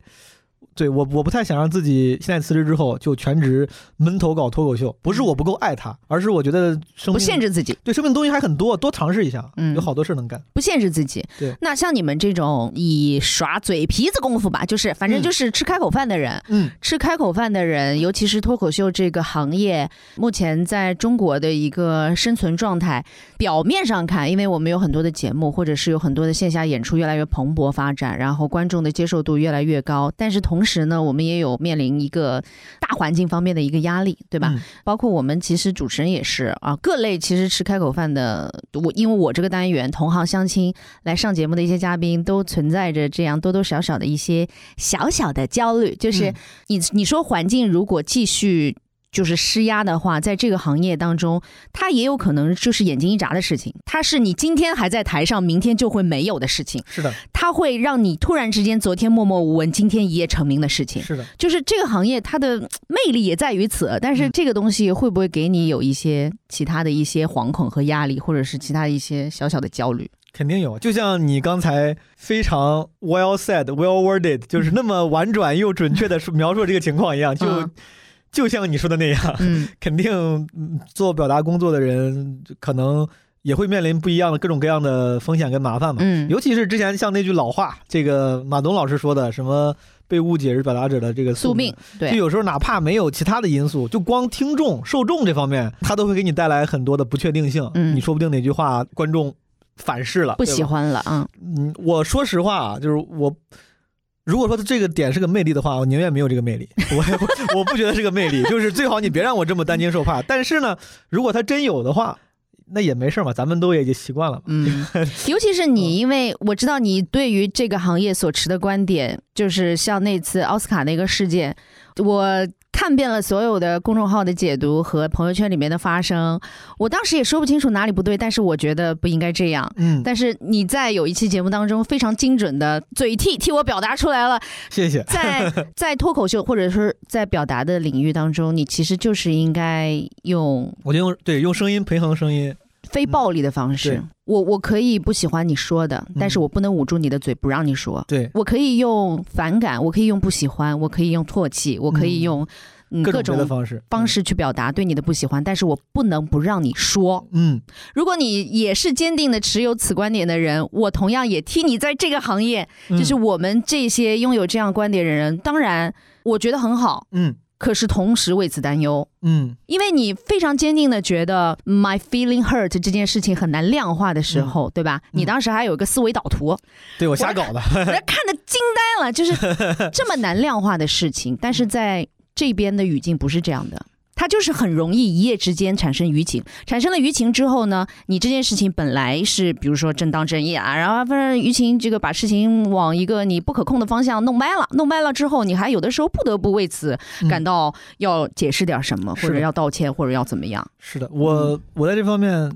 对我，我不太想让自己现在辞职之后就全职闷头搞脱口秀，不是我不够爱他，而是我觉得生不限制自己，对生命东西还很多，多尝试一下，嗯，有好多事能干，不限制自己。对，那像你们这种以耍嘴皮子功夫吧，就是反正就是吃开口饭的人，嗯，吃开口饭的人，尤其是脱口秀这个行业，目前在中国的一个生存状态，表面上看，因为我们有很多的节目，或者是有很多的线下演出越来越蓬勃发展，然后观众的接受度越来越高，但是同时。时呢，我们也有面临一个大环境方面的一个压力，对吧？包括我们其实主持人也是啊，各类其实吃开口饭的，我因为我这个单元同行相亲来上节目的一些嘉宾，都存在着这样多多少少的一些小小的焦虑，就是你你说环境如果继续就是施压的话，在这个行业当中，它也有可能就是眼睛一眨的事情。它是你今天还在台上，明天就会没有的事情。是的，它会让你突然之间昨天默默无闻，今天一夜成名的事情。是的，就是这个行业它的魅力也在于此。但是这个东西会不会给你有一些其他的一些惶恐和压力，或者是其他一些小小的焦虑？肯定有，就像你刚才非常 well said, well worded，就是那么婉转又准确的描述这个情况一样，就。就像你说的那样，肯定做表达工作的人可能也会面临不一样的各种各样的风险跟麻烦嘛。嗯，尤其是之前像那句老话，这个马东老师说的，什么被误解是表达者的这个宿命。对，就有时候哪怕没有其他的因素，就光听众受众这方面，他都会给你带来很多的不确定性。嗯，你说不定哪句话观众反噬了，不喜欢了啊。嗯，我说实话啊，就是我。如果说这个点是个魅力的话，我宁愿没有这个魅力。我我不觉得是个魅力，就是最好你别让我这么担惊受怕。但是呢，如果他真有的话，那也没事嘛，咱们都也就习惯了。嗯，尤其是你，因为我知道你对于这个行业所持的观点，就是像那次奥斯卡那个事件，我。看遍了所有的公众号的解读和朋友圈里面的发声，我当时也说不清楚哪里不对，但是我觉得不应该这样。嗯，但是你在有一期节目当中非常精准的嘴替替我表达出来了，谢谢。在 在脱口秀或者说在表达的领域当中，你其实就是应该用，我就用对用声音平衡声音。非暴力的方式，我我可以不喜欢你说的，但是我不能捂住你的嘴不让你说。对我可以用反感，我可以用不喜欢，我可以用唾弃，我可以用各种方式方式去表达对你的不喜欢，但是我不能不让你说。嗯，如果你也是坚定的持有此观点的人，我同样也替你在这个行业，就是我们这些拥有这样观点的人，当然我觉得很好。嗯。可是同时为此担忧，嗯，因为你非常坚定的觉得 my feeling hurt 这件事情很难量化的时候，对吧？你当时还有一个思维导图，对我瞎搞的，我看的惊呆了，就是这么难量化的事情，但是在这边的语境不是这样的。它就是很容易一夜之间产生舆情，产生了舆情之后呢，你这件事情本来是比如说正当正义啊，然后反正舆情这个把事情往一个你不可控的方向弄歪了，弄歪了之后，你还有的时候不得不为此感到要解释点什么，或者要道歉，或者要怎么样。是的，我我在这方面，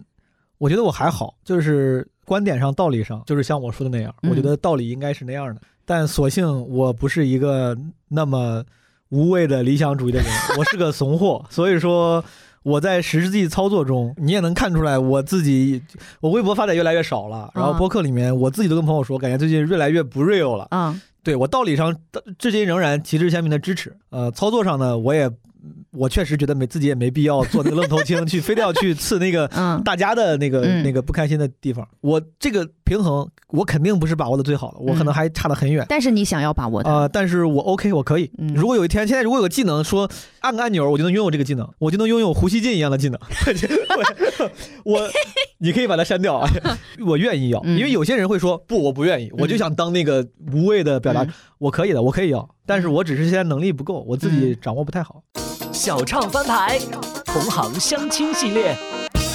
我觉得我还好，就是观点上、道理上，就是像我说的那样，我觉得道理应该是那样的，但所幸我不是一个那么。无谓的理想主义的人，我是个怂货，所以说我在实际操作中，你也能看出来，我自己我微博发的越来越少了，然后播客里面我自己都跟朋友说，感觉最近越来越不 real 了。嗯，对我道理上至今仍然旗帜鲜明的支持，呃，操作上呢，我也。我确实觉得没自己也没必要做那个愣头青，去非得要去刺那个 大家的那个那个不开心的地方。我这个平衡，我肯定不是把握的最好的，我可能还差得很远。但是你想要把握的啊，但是我 OK，我可以。如果有一天，现在如果有个技能，说按个按钮，我就能拥有这个技能，我就能拥有胡锡进一样的技能。我，你可以把它删掉啊，我愿意要，因为有些人会说不，我不愿意，我就想当那个无谓的表达。我可以的，我可以要，但是我只是现在能力不够，我自己掌握不太好。小唱翻牌，同行相亲系列。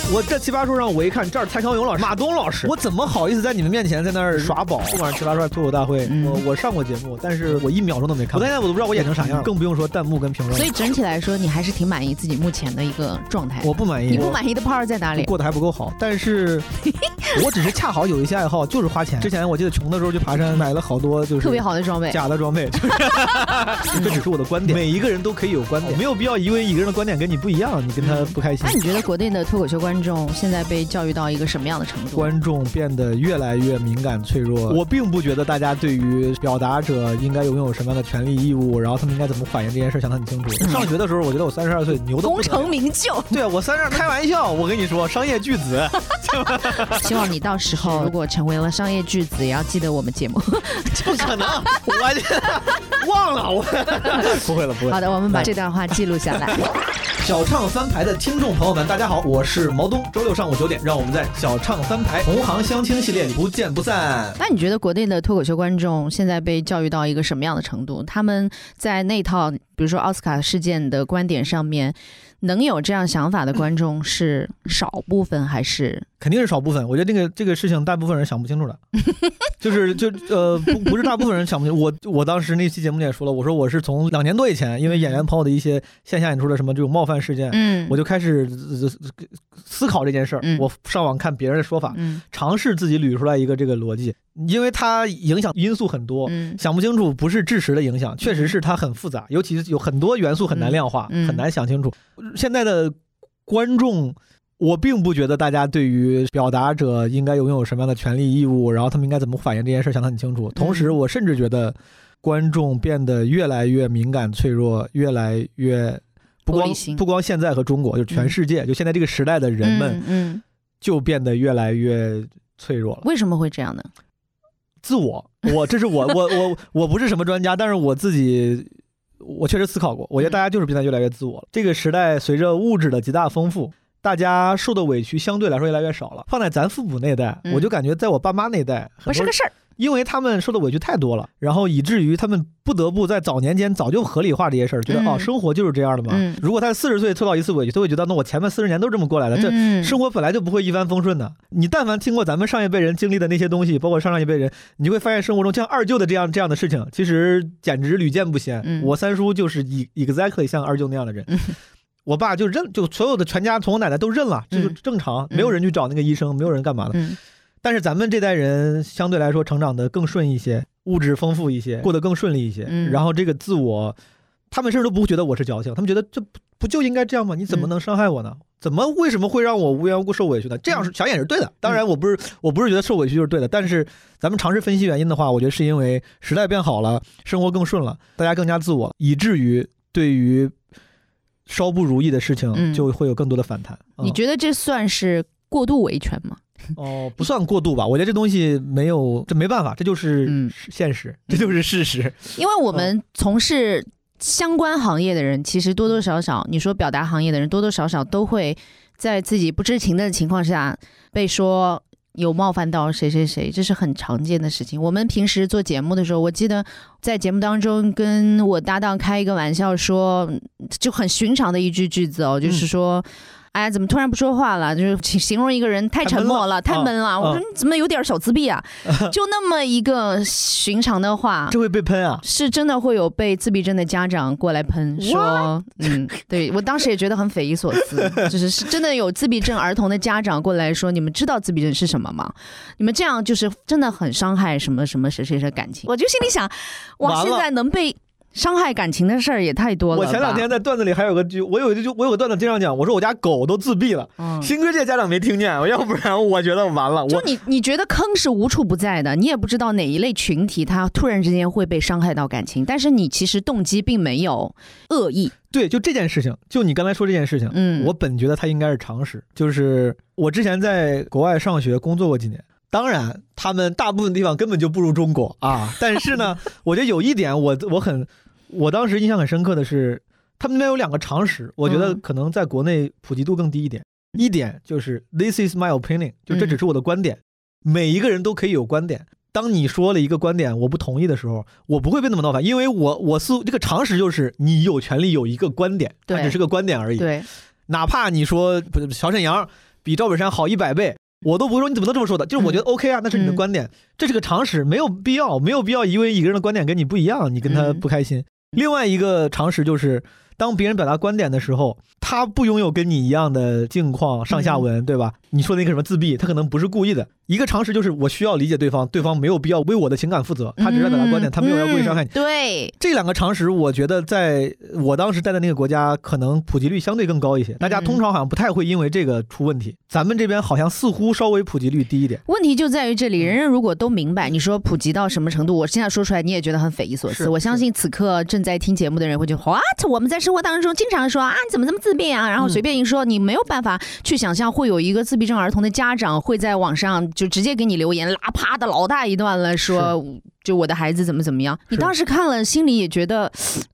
我在奇葩说上，我一看这儿蔡康永老师、马东老师，我怎么好意思在你们面前在那儿耍宝？不管是奇葩说脱口大会，我我上过节目，但是我一秒钟都没看。我现在我都不知道我演成啥样，更不用说弹幕跟评论。所以整体来说，你还是挺满意自己目前的一个状态。我不满意。你不满意的 part 在哪里？过得还不够好，但是 我只是恰好有一些爱好，就是花钱。之前我记得穷的时候去爬山，买了好多就是特别好的装备，假的装备。这只是我的观点，每一个人都可以有观点，没有必要因为一个人的观点跟你不一样，你跟他不开心。那你觉得国内的脱口秀观众现在被？教育到一个什么样的程度？观众变得越来越敏感脆弱。我并不觉得大家对于表达者应该拥有什么样的权利义务，然后他们应该怎么反应这件事想得很清楚。上学的时候，我觉得我三十二岁牛的功成名就。对啊，我三十二开玩笑，我跟你说，商业巨子。希望你到时候如果成为了商业巨子，也要记得我们节目。不可能，我忘了我。不会了，不会。好的，我们把这段话记录下来。小唱翻牌的听众朋友们，大家好，我是毛周六上午九点，让我们在小唱三排同行相亲系列不见不散。那你觉得国内的脱口秀观众现在被教育到一个什么样的程度？他们在那套比如说奥斯卡事件的观点上面，能有这样想法的观众是少部分还是？肯定是少部分。我觉得这个这个事情，大部分人想不清楚的，就是就呃不不是大部分人想不清。我我当时那期节目里也说了，我说我是从两年多以前，因为演员朋友的一些线下演出的什么这种冒犯事件，嗯，我就开始思考这件事儿。我上网看别人的说法，尝试自己捋出来一个这个逻辑，因为它影响因素很多，想不清楚不是事实的影响，确实是它很复杂，尤其是有很多元素很难量化，很难想清楚。现在的观众。我并不觉得大家对于表达者应该拥有什么样的权利义务，然后他们应该怎么反映这件事想得很清楚。同时，我甚至觉得观众变得越来越敏感脆弱，越来越不光不光现在和中国，就全世界，就现在这个时代的人们，嗯，就变得越来越脆弱了。为什么会这样呢？自我，我这是我我我 我不是什么专家，但是我自己我确实思考过，我觉得大家就是变得越来越自我了。这个时代随着物质的极大丰富。大家受的委屈相对来说越来越少了。放在咱父母那代，我就感觉在我爸妈那代不是个事儿，因为他们受的委屈太多了，然后以至于他们不得不在早年间早就合理化这些事儿，觉得哦，生活就是这样的嘛。如果他四十岁受到一次委屈，他会觉得那我前面四十年都这么过来的，这生活本来就不会一帆风顺的。你但凡听过咱们上一辈人经历的那些东西，包括上上一辈人，你就会发现生活中像二舅的这样这样的事情，其实简直屡见不鲜。我三叔就是以 exactly 像二舅那样的人。我爸就认，就所有的全家从我奶奶都认了，这就正常，没有人去找那个医生，没有人干嘛的。但是咱们这代人相对来说成长的更顺一些，物质丰富一些，过得更顺利一些。然后这个自我，他们甚至都不会觉得我是矫情，他们觉得这不就应该这样吗？你怎么能伤害我呢？怎么为什么会让我无缘无故受委屈呢？这样想也是对的。当然，我不是我不是觉得受委屈就是对的，但是咱们尝试分析原因的话，我觉得是因为时代变好了，生活更顺了，大家更加自我，以至于对于。稍不如意的事情就会有更多的反弹。你觉得这算是过度维权吗？哦，不算过度吧。我觉得这东西没有，这没办法，这就是现实，这就是事实。因为我们从事相关行业的人，其实多多少少，你说表达行业的人，多多少少都会在自己不知情的情况下被说。有冒犯到谁谁谁，这是很常见的事情。我们平时做节目的时候，我记得在节目当中跟我搭档开一个玩笑，说就很寻常的一句句子哦，就是说。哎，怎么突然不说话了？就是形容一个人太沉默了，太闷了。我说你怎么有点小自闭啊？就那么一个寻常的话，就会被喷啊？是真的会有被自闭症的家长过来喷，说嗯，对我当时也觉得很匪夷所思，就是是真的有自闭症儿童的家长过来说，你们知道自闭症是什么吗？你们这样就是真的很伤害什么什么谁谁谁感情。我就心里想，哇，现在能被。伤害感情的事儿也太多了。我前两天在段子里还有个句，我有一句，我有个段子经常讲，我说我家狗都自闭了。嗯，新哥这家长没听见，要不然我觉得完了。就你你觉得坑是无处不在的，你也不知道哪一类群体他突然之间会被伤害到感情，但是你其实动机并没有恶意。对，就这件事情，就你刚才说这件事情，嗯，我本觉得它应该是常识。就是我之前在国外上学工作过几年，当然他们大部分地方根本就不如中国啊。但是呢，我觉得有一点我我很。我当时印象很深刻的是，他们那边有两个常识，我觉得可能在国内普及度更低一点。一点就是 This is my opinion，就这只是我的观点，每一个人都可以有观点。当你说了一个观点我不同意的时候，我不会被那么闹翻，因为我我是这个常识就是你有权利有一个观点，它只是个观点而已。对，哪怕你说不小沈阳比赵本山好一百倍，我都不会说你怎么能这么说的，就是我觉得 OK 啊，那是你的观点，这是个常识，没有必要，没有必要因为一个人的观点跟你不一样，你跟他不开心。另外一个常识就是，当别人表达观点的时候，他不拥有跟你一样的境况、上下文，对吧？你说那个什么自闭，他可能不是故意的。一个常识就是，我需要理解对方，对方没有必要为我的情感负责，他只是表达观点，他没有要故意伤害你。对，这两个常识，我觉得在我当时待的那个国家，可能普及率相对更高一些。大家通常好像不太会因为这个出问题。咱们这边好像似乎稍微普及率低一点。问题就在于这里，人人如果都明白，你说普及到什么程度？我现在说出来你也觉得很匪夷所思。我相信此刻正在听节目的人会觉得，what？我们在生活当中经常说啊，你怎么这么自闭啊？然后随便一说，你没有办法去想象会有一个自闭症儿童的家长会在网上就直接给你留言。拉啪的老大一段了，说就我的孩子怎么怎么样？你当时看了，心里也觉得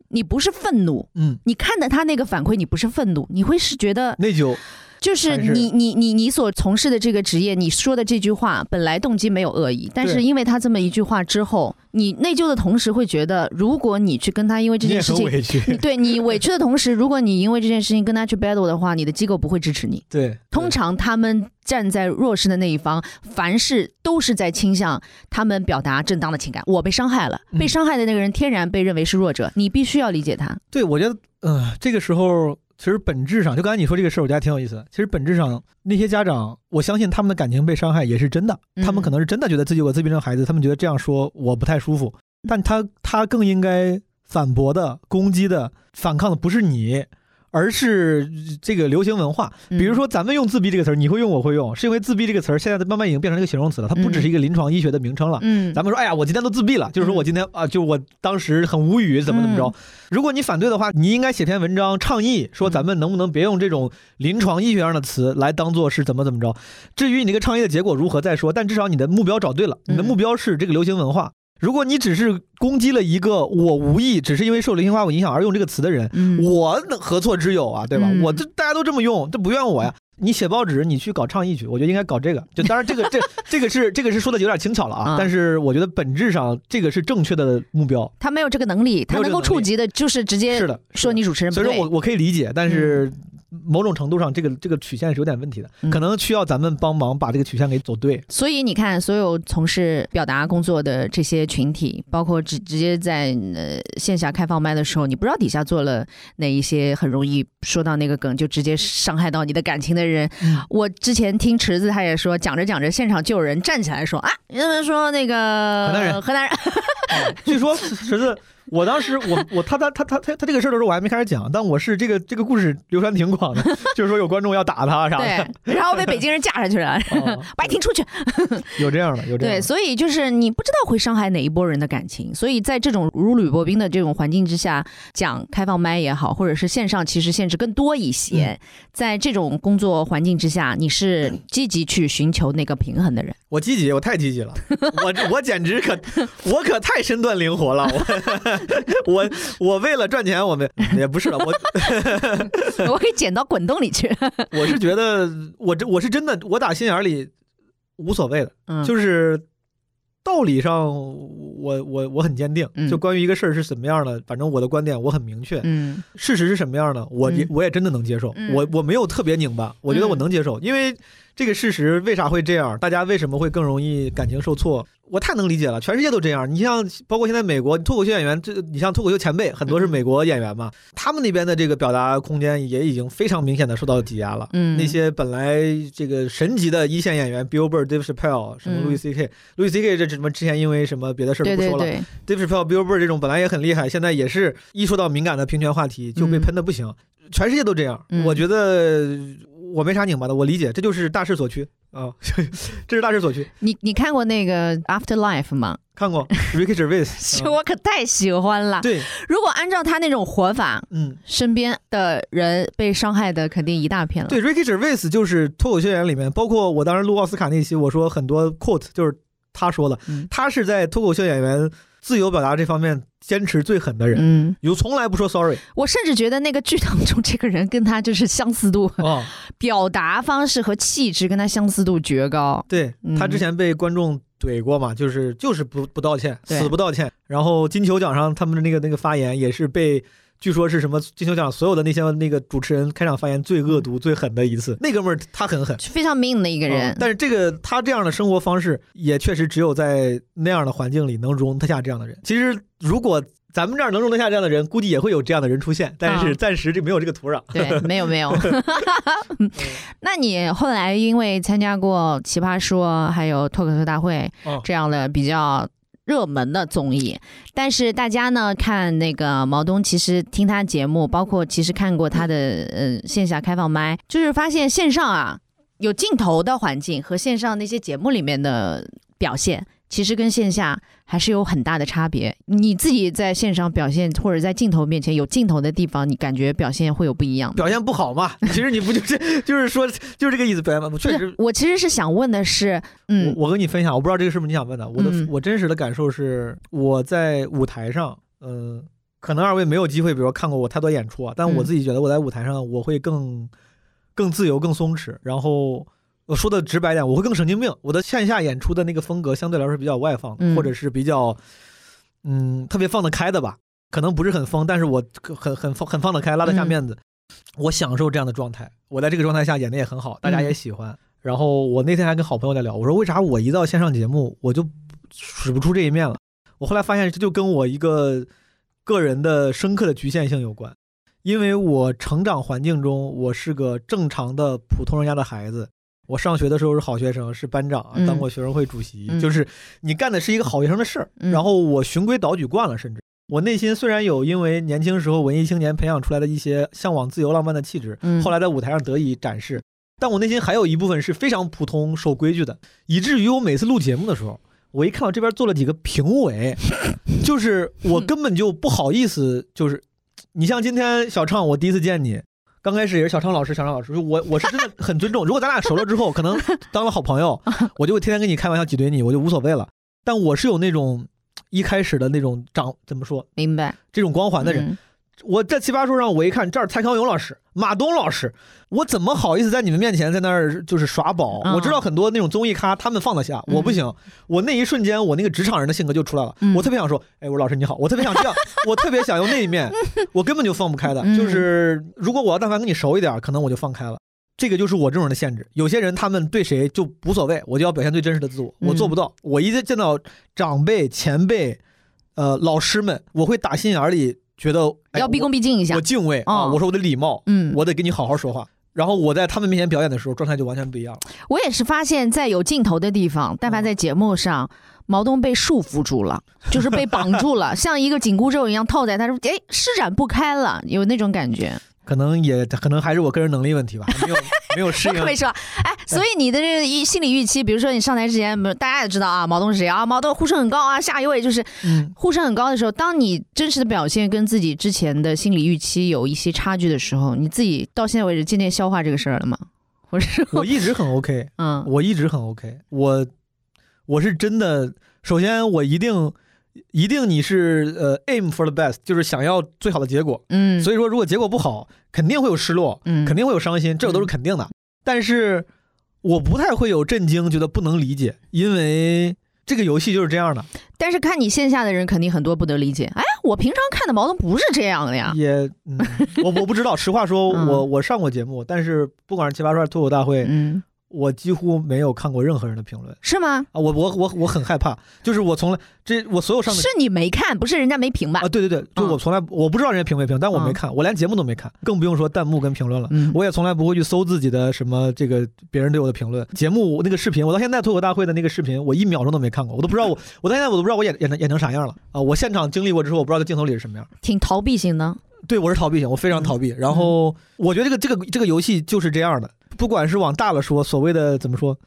你不是愤怒，嗯，你看的他那个反馈，你不是愤怒，你会是觉得内疚。就是你你你你所从事的这个职业，你说的这句话本来动机没有恶意，但是因为他这么一句话之后，你内疚的同时会觉得，如果你去跟他因为这件事情，对你委屈的同时，如果你因为这件事情跟他去 battle 的话，你的机构不会支持你。对，通常他们站在弱势的那一方，凡事都是在倾向他们表达正当的情感。我被伤害了，被伤害的那个人天然被认为是弱者，你必须要理解他。对，我觉得，呃，这个时候。其实本质上，就刚才你说这个事儿，我觉得挺有意思的。其实本质上，那些家长，我相信他们的感情被伤害也是真的。他们可能是真的觉得自己有个自闭症孩子，他们觉得这样说我不太舒服。但他他更应该反驳的、攻击的、反抗的不是你。而是这个流行文化，比如说咱们用“自闭”这个词儿，你会用，我会用，是因为“自闭”这个词儿现在慢慢已经变成一个形容词了，它不只是一个临床医学的名称了。嗯，咱们说，哎呀，我今天都自闭了，就是说我今天啊，就我当时很无语，怎么怎么着。如果你反对的话，你应该写篇文章倡议，说咱们能不能别用这种临床医学上的词来当做是怎么怎么着。至于你这个倡议的结果如何再说，但至少你的目标找对了，你的目标是这个流行文化。如果你只是攻击了一个我无意，只是因为受流行文化影响而用这个词的人，我何错之有啊？对吧？我这大家都这么用，这不怨我呀。你写报纸，你去搞倡议去，我觉得应该搞这个。就当然这个这这个是这个是说 的有点轻巧了啊，但是我觉得本质上这个是正确的目标。他没有这个能力，他能够触及的就是直接是的说你主持人。所以说我我可以理解，但是。某种程度上，这个这个曲线是有点问题的，可能需要咱们帮忙把这个曲线给走对。所以你看，所有从事表达工作的这些群体，包括直直接在呃线下开放麦的时候，你不知道底下做了哪一些很容易说到那个梗就直接伤害到你的感情的人。我之前听池子他也说，讲着讲着现场就有人站起来说啊，人们说那个河南人，河南人，据说池子。我当时，我我他他他他他他这个事儿的时候，我还没开始讲，但我是这个这个故事流传挺广的，就是说有观众要打他啥的，对，然后被北京人架上去了，白听出去，有这样的，有这样。对，所以就是你不知道会伤害哪一波人的感情，所以在这种如履薄冰的这种环境之下，讲开放麦也好，或者是线上其实限制更多一些，在这种工作环境之下，你是积极去寻求那个平衡的人。我积极，我太积极了，我我简直可我可太身段灵活了，我 我我为了赚钱，我们也不是了，我 我可以捡到滚动里去。我是觉得我这我是真的，我打心眼里无所谓的，嗯就是道理上我我我很坚定，就关于一个事儿是怎么样的，反正我的观点我很明确，嗯，事实是什么样的，我也我也真的能接受，我我没有特别拧巴，我觉得我能接受，因为。这个事实为啥会这样？大家为什么会更容易感情受挫？我太能理解了，全世界都这样。你像，包括现在美国脱口秀演员，这你像脱口秀前辈，很多是美国演员嘛，他们那边的这个表达空间也已经非常明显的受到挤压了。嗯，那些本来这个神级的一线演员，Bill Burr、Dave Chappelle，什么 Louis C.K.，Louis C.K. 这什么之前因为什么别的事儿不说了，Dave Chappelle、Bill Burr 这种本来也很厉害，现在也是一说到敏感的平权话题就被喷的不行。全世界都这样，我觉得。我没啥拧巴的，我理解，这就是大势所趋啊，这是大势所趋。你你看过那个 Afterlife 吗？看过，Ricky Gervais，我可太喜欢了。对，如果按照他那种活法，嗯，身边的人被伤害的肯定一大片了。对，Ricky Gervais 就是脱口秀演员里面，包括我当时录奥斯卡那期，我说很多 quote 就是他说的，他是在脱口秀演员。自由表达这方面坚持最狠的人，嗯，有从来不说 sorry。我甚至觉得那个剧当中这个人跟他就是相似度，表达方式和气质跟他相似度绝高。对他之前被观众怼过嘛，就是就是不不道歉，死不道歉。然后金球奖上他们的那个那个发言也是被。据说是什么金球奖所有的那些那个主持人开场发言最恶毒最狠的一次，那哥们儿他很狠，非常 mean 的一个人。但是这个他这样的生活方式也确实只有在那样的环境里能容得下这样的人。其实如果咱们这儿能容得下这样的人，估计也会有这样的人出现，但是暂时就没有这个土壤。对，没有没有。那你后来因为参加过《奇葩说》还有《脱口秀大会》这样的比较。热门的综艺，但是大家呢看那个毛东，其实听他节目，包括其实看过他的呃线下开放麦，就是发现线上啊有镜头的环境和线上那些节目里面的表现。其实跟线下还是有很大的差别。你自己在线上表现，或者在镜头面前有镜头的地方，你感觉表现会有不一样？表现不好嘛？其实你不就是 就是说就是这个意思表现吗？确实，我其实是想问的是，嗯，我跟你分享，我不知道这个是不是你想问的。我的我真实的感受是，我在舞台上，嗯，可能二位没有机会，比如说看过我太多演出啊，但我自己觉得我在舞台上我会更更自由、更松弛。然后我说的直白点，我会更神经病。我的线下演出的那个风格相对来说是比较外放，或者是比较嗯特别放得开的吧。可能不是很疯，但是我很很放很放得开，拉得下面子。我享受这样的状态，我在这个状态下演的也很好，大家也喜欢。然后我那天还跟好朋友在聊，我说为啥我一到线上节目我就使不出这一面了？我后来发现这就跟我一个个人的深刻的局限性有关，因为我成长环境中我是个正常的普通人家的孩子，我上学的时候是好学生，是班长，当过学生会主席，就是你干的是一个好学生的事儿。然后我循规蹈矩惯了，甚至。我内心虽然有因为年轻时候文艺青年培养出来的一些向往自由浪漫的气质，后来在舞台上得以展示，但我内心还有一部分是非常普通守规矩的，以至于我每次录节目的时候，我一看到这边坐了几个评委，就是我 根本就不好意思，就是你像今天小畅，我第一次见你，刚开始也是小昌老师，小昌老师，我我是真的很尊重，如果咱俩熟了之后，可能 当了好朋友，我就会天天跟你开玩笑挤兑你，我就无所谓了，但我是有那种。一开始的那种长怎么说？明白这种光环的人，我在奇葩说上我一看这儿蔡康永老师、马东老师，我怎么好意思在你们面前在那儿就是耍宝？我知道很多那种综艺咖他们放得下，我不行。我那一瞬间我那个职场人的性格就出来了，我特别想说，哎，我说老师你好，我特别想这样，我特别想 用那一面，我根本就放不开的。就是如果我要但凡跟你熟一点，可能我就放开了。这个就是我这种人的限制。有些人他们对谁就无所谓，我就要表现最真实的自我。我做不到。我一见到长辈、前辈，呃，老师们，我会打心眼里觉得要毕恭毕敬一下，我敬畏啊。我说我的礼貌，嗯，我得跟你好好说话。然后我在他们面前表演的时候，状态就完全不一样了。我也是发现，在有镜头的地方，但凡在节目上，毛东被束缚住了，就是被绑住了，像一个紧箍咒一样套在他，说哎，施展不开了，有那种感觉。可能也可能还是我个人能力问题吧，没有没有适应。没说，哎，所以你的这个心理预期，比如说你上台之前，大家也知道啊，毛东是谁啊？毛东呼声很高啊，下一位就是，呼声很高的时候，当你真实的表现跟自己之前的心理预期有一些差距的时候，你自己到现在为止渐渐消化这个事儿了吗？我是我一直很 OK，嗯，我一直很 OK，我我是真的，首先我一定。一定你是呃 aim for the best，就是想要最好的结果。嗯，所以说如果结果不好，肯定会有失落，嗯，肯定会有伤心，这个都是肯定的。但是我不太会有震惊，觉得不能理解，因为这个游戏就是这样的。但是看你线下的人肯定很多不得理解。哎，我平常看的矛盾不是这样的呀。也，嗯我我不知道，实话说，我我上过节目，但是不管是奇葩说脱口大会，嗯。我几乎没有看过任何人的评论，是吗？啊，我我我我很害怕，就是我从来这我所有上的是你没看，不是人家没评吧？啊，对对对，就我从来我不知道人家评没评，但我没看，我连节目都没看，更不用说弹幕跟评论了。我也从来不会去搜自己的什么这个别人对我的评论。节目那个视频，我到现在脱口大会的那个视频，我一秒钟都没看过，我都不知道我我到现在我都不知道我演演成演成啥样了啊！我现场经历过之后，我不知道在镜头里是什么样。挺逃避型的，对我是逃避型，我非常逃避。然后我觉得这个这个这个游戏就是这样的。不管是往大了说，所谓的怎么说，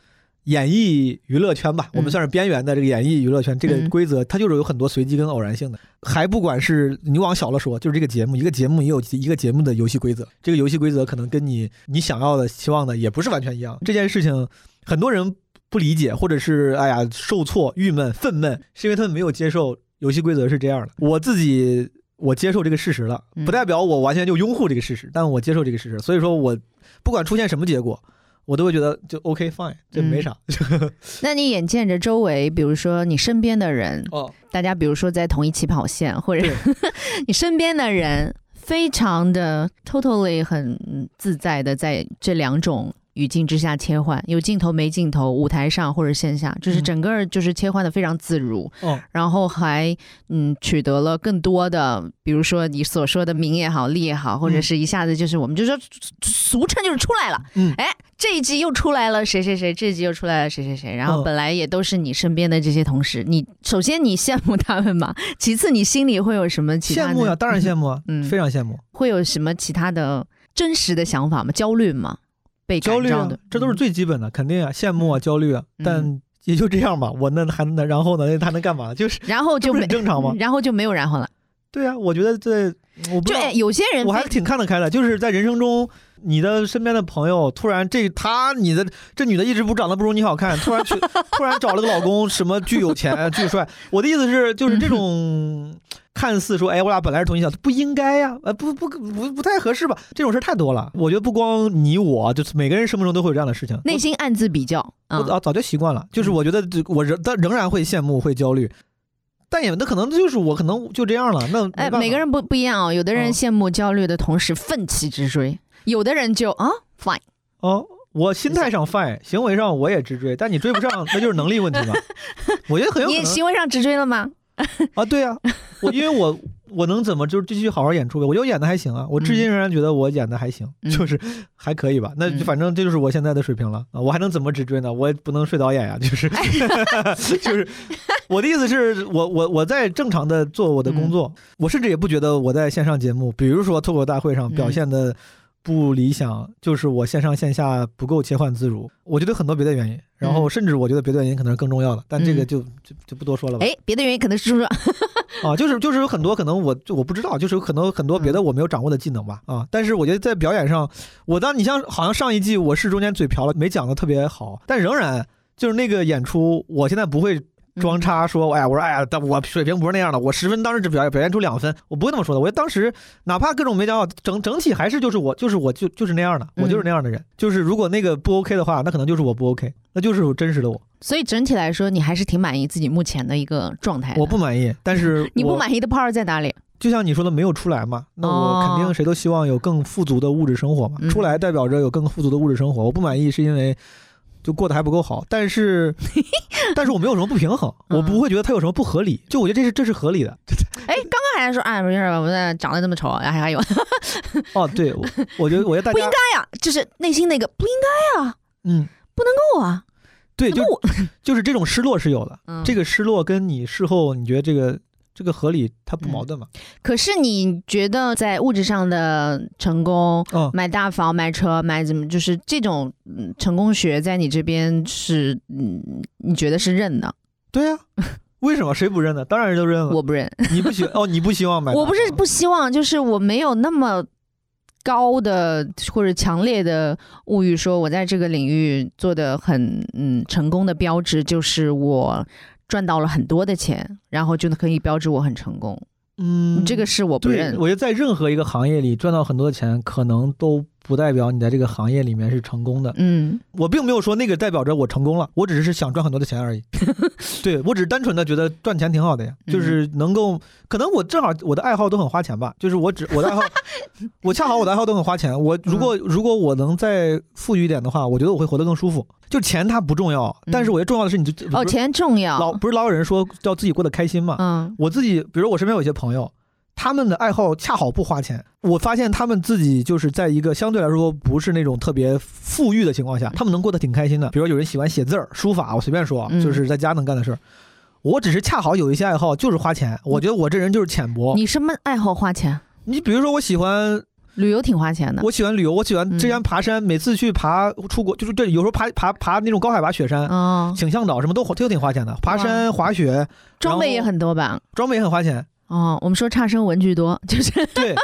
演艺娱乐圈吧，我们算是边缘的这个演艺娱乐圈，这个规则它就是有很多随机跟偶然性的。还不管是你往小了说，就是这个节目，一个节目也有一个节目的游戏规则，这个游戏规则可能跟你你想要的、期望的也不是完全一样。这件事情很多人不理解，或者是哎呀受挫、郁闷、愤懑，是因为他们没有接受游戏规则是这样的。我自己我接受这个事实了，不代表我完全就拥护这个事实，但我接受这个事实，所以说我。不管出现什么结果，我都会觉得就 OK fine，这没啥。那你眼见着周围，比如说你身边的人，哦，大家比如说在同一起跑线，或者 你身边的人，非常的 totally 很自在的在这两种。语境之下切换，有镜头没镜头，舞台上或者线下，就是整个就是切换的非常自如。哦，然后还嗯取得了更多的，比如说你所说的名也好，利也好，或者是一下子就是我们就说俗称就是出来了。嗯，哎，这一季又出来了谁谁谁，这一季又出来了谁谁谁。然后本来也都是你身边的这些同事，你首先你羡慕他们嘛，其次你心里会有什么其他羡慕呀？当然羡慕啊，嗯，非常羡慕。会有什么其他的真实的想法吗？焦虑吗？被焦虑啊，这都是最基本的，肯定啊，羡慕啊，焦虑啊，但也就这样吧。我那还能，然后呢？那他能干嘛？就是 然后就很正常吗？然后就没有然后了。对啊，我觉得这我不有些人我还挺看得开的，就是在人生中你的身边的朋友突然这他你的这女的一直不长得不如你好看，突然去 突然找了个老公什么巨有钱巨帅。我的意思是就是这种 看似说哎我俩本来是同性相，不应该呀，呃不不不不太合适吧？这种事太多了。我觉得不光你我，就是每个人生活中都会有这样的事情，内心暗自比较。我早早就习惯了，就是我觉得我仍但仍然会羡慕会焦虑。但也那可能就是我可能就这样了。那哎，每个人不不一样哦。有的人羡慕焦虑的同时奋起直追，有的人就啊 fine 哦，我心态上 fine，行为上我也直追，但你追不上，那就是能力问题吧？我觉得很有可能。你行为上直追了吗？啊，对呀，我因为我。我能怎么就是继续好好演出呗？我觉得演的还行啊，我至今仍然觉得我演的还行，就是还可以吧。那反正这就是我现在的水平了啊！我还能怎么直追呢？我也不能睡导演呀，就是就是我的意思是我我我在正常的做我的工作，我甚至也不觉得我在线上节目，比如说脱口大会上表现的。不理想，就是我线上线下不够切换自如。我觉得很多别的原因，然后甚至我觉得别的原因可能是更重要的，但这个就就就不多说了吧。哎，别的原因可能是说 啊，就是就是有很多可能我就我不知道，就是有可能很多别的我没有掌握的技能吧啊。但是我觉得在表演上，我当你像好像上一季我是中间嘴瓢了，没讲的特别好，但仍然就是那个演出，我现在不会。装叉说，哎呀，我说，哎呀，但我水平不是那样的，我十分当时只表表现出两分，我不会那么说的。我当时哪怕各种没讲好，整整体还是就是我就是我就就是那样的，我就是那样的人。就是如果那个不 OK 的话，那可能就是我不 OK，那就是真实的我。所以整体来说，你还是挺满意自己目前的一个状态。我不满意，但是 你不满意的 part 在哪里？就像你说的，没有出来嘛，那我肯定谁都希望有更富足的物质生活嘛。出来代表着有更富足的物质生活，我不满意是因为。就过得还不够好，但是，但是我没有什么不平衡，我不会觉得他有什么不合理，就我觉得这是这是合理的。哎，刚刚还在说，哎，没事吧？我们长得这么丑，还还有。哦，对，我觉得我觉得大家不应该呀，就是内心那个不应该啊，嗯，不能够啊。对，就就是这种失落是有的，这个失落跟你事后你觉得这个。这个合理，它不矛盾嘛？可是你觉得在物质上的成功，买大房、买车、买怎么，就是这种成功学，在你这边是，嗯，你觉得是认的？对呀，为什么谁不认呢？当然人都认了。我不认。你不希哦？你不希望买？我不是不希望，就是我没有那么高的或者强烈的物欲，说我在这个领域做的很嗯成功的标志就是我。赚到了很多的钱，然后就可以标志我很成功。嗯，这个是我不认。我觉得在任何一个行业里赚到很多的钱，可能都。不代表你在这个行业里面是成功的。嗯，我并没有说那个代表着我成功了，我只是想赚很多的钱而已。对我只是单纯的觉得赚钱挺好的呀，就是能够，可能我正好我的爱好都很花钱吧，就是我只我的爱好，我恰好我的爱好都很花钱。我如果如果我能再富裕一点的话，我觉得我会活得更舒服。就钱它不重要，但是我觉得重要的是你就哦，钱重要。老不是老有人说要自己过得开心嘛？嗯，我自己比如我身边有一些朋友。他们的爱好恰好不花钱，我发现他们自己就是在一个相对来说不是那种特别富裕的情况下，他们能过得挺开心的。比如有人喜欢写字儿、书法，我随便说，就是在家能干的事儿。我只是恰好有一些爱好就是花钱，我觉得我这人就是浅薄。你什么爱好花钱？你比如说我喜欢旅游，挺花钱的。我喜欢旅游，我喜欢之前爬山，每次去爬出国就是对，有时候爬爬爬那种高海拔雪山，请向导什么都都挺花钱的。爬山滑雪，装备也很多吧？装备也很花钱。哦，我们说差生文具多，就是对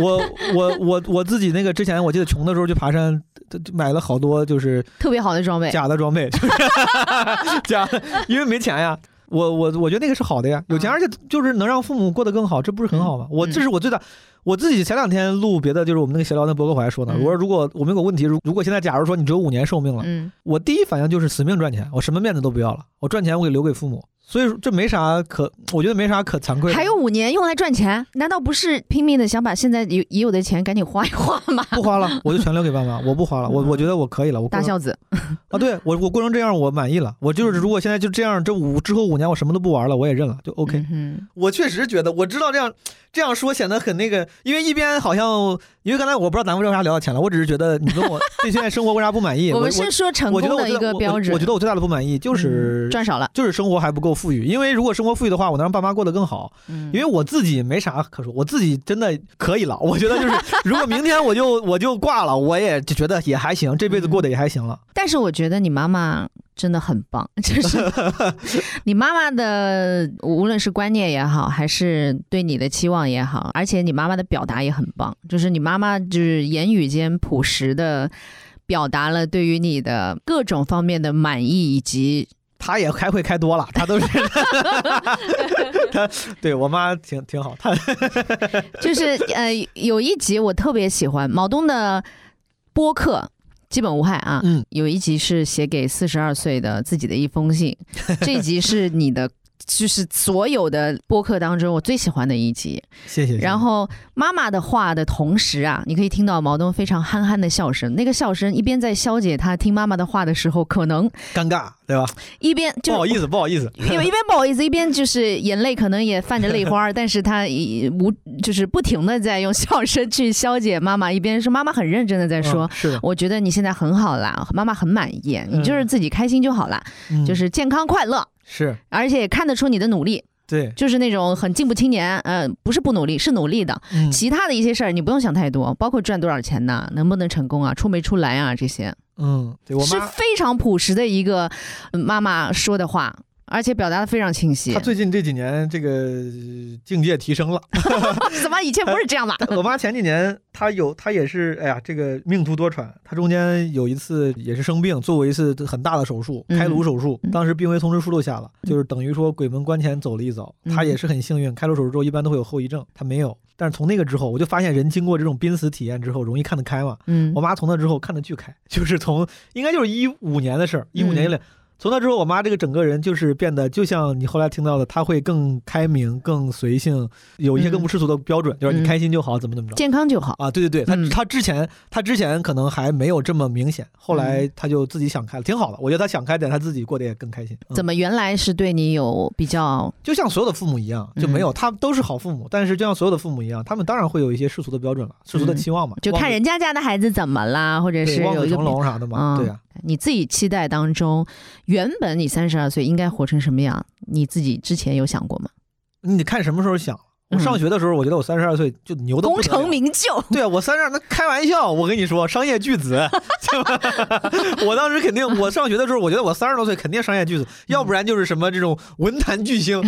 我我我我自己那个之前我记得穷的时候去爬山，买了好多就是特别好的装备，假的装备，就是 假的，因为没钱呀。我我我觉得那个是好的呀，有钱而且就是能让父母过得更好，这不是很好吗？我这是我最大。我自己前两天录别的，就是我们那个闲聊那博客，我还说呢，我说如果我们有个问题，如如果现在假如说你只有五年寿命了，嗯，我第一反应就是死命赚钱，我什么面子都不要了，我赚钱我给留给父母。所以说这没啥可，我觉得没啥可惭愧。还有五年用来赚钱，难道不是拼命的想把现在有已有的钱赶紧花一花吗？不花了，我就全留给爸妈，我不花了，我我觉得我可以了，我大孝子啊，对我我过成这样我满意了，我就是如果现在就这样，这五之后五年我什么都不玩了，我也认了，就 OK。嗯，我确实觉得我知道这样。这样说显得很那个，因为一边好像，因为刚才我不知道咱们为啥聊到钱了，我只是觉得你问我对现在生活为啥不满意？我们是说成功的一个标志。我觉得我最大的不满意就是赚少了，就是生活还不够富裕。因为如果生活富裕的话，我能让爸妈过得更好。嗯，因为我自己没啥可说，我自己真的可以了。我觉得就是，如果明天我就我就挂了，我也就觉得也还行，这辈子过得也还行了。但是我觉得你妈妈。真的很棒，就是 你妈妈的，无论是观念也好，还是对你的期望也好，而且你妈妈的表达也很棒，就是你妈妈就是言语间朴实的表达了对于你的各种方面的满意，以及她也开会开多了，他都是，他对我妈挺挺好，他 就是呃，有一集我特别喜欢毛东的播客。基本无害啊，嗯，有一集是写给四十二岁的自己的一封信，这集是你的。就是所有的播客当中，我最喜欢的一集。谢谢。然后妈妈的话的同时啊，你可以听到毛东非常憨憨的笑声。那个笑声一边在消解他听妈妈的话的时候可能尴尬，对吧？一边不好意思，不好意思，因为一边不好意思，一边就是眼泪可能也泛着泪花，但是他无就是不停的在用笑声去消解妈妈。一边是妈妈很认真的在说，是，我觉得你现在很好啦，妈妈很满意，你就是自己开心就好了，就是健康快乐。是，而且看得出你的努力，对，就是那种很进步青年，呃，不是不努力，是努力的。其他的一些事儿你不用想太多，包括赚多少钱呢，能不能成功啊，出没出来啊，这些，嗯，对我是非常朴实的一个妈妈说的话。而且表达的非常清晰。他最近这几年这个境界提升了，怎么以前不是这样的？我妈前几年她有她也是，哎呀，这个命途多舛。她中间有一次也是生病，做过一次很大的手术，开颅手术。当时病危通知书都下了，就是等于说鬼门关前走了一遭。她也是很幸运，开颅手术之后一般都会有后遗症，她没有。但是从那个之后，我就发现人经过这种濒死体验之后，容易看得开嘛。嗯，我妈从那之后看得巨开，就是从应该就是一五年的事儿，一五年以来。从那之后，我妈这个整个人就是变得，就像你后来听到的，她会更开明、更随性，有一些更不世俗的标准，就是你开心就好，怎么怎么着，健康就好啊！对对对，她她之前她之前可能还没有这么明显，后来她就自己想开了，挺好的。我觉得她想开点，她自己过得也更开心。怎么原来是对你有比较？就像所有的父母一样，就没有他都是好父母，但是就像所有的父母一样，他们当然会有一些世俗的标准了，世俗的期望嘛，就看人家家的孩子怎么啦，或者是望子成龙啥的嘛，对呀。你自己期待当中，原本你三十二岁应该活成什么样？你自己之前有想过吗？你得看什么时候想。我上学的时候，我觉得我三十二岁就牛的功成名就。对啊，我三十二，那开玩笑，我跟你说，商业巨子。我当时肯定，我上学的时候，我觉得我三十多岁肯定商业巨子，要不然就是什么这种文坛巨星。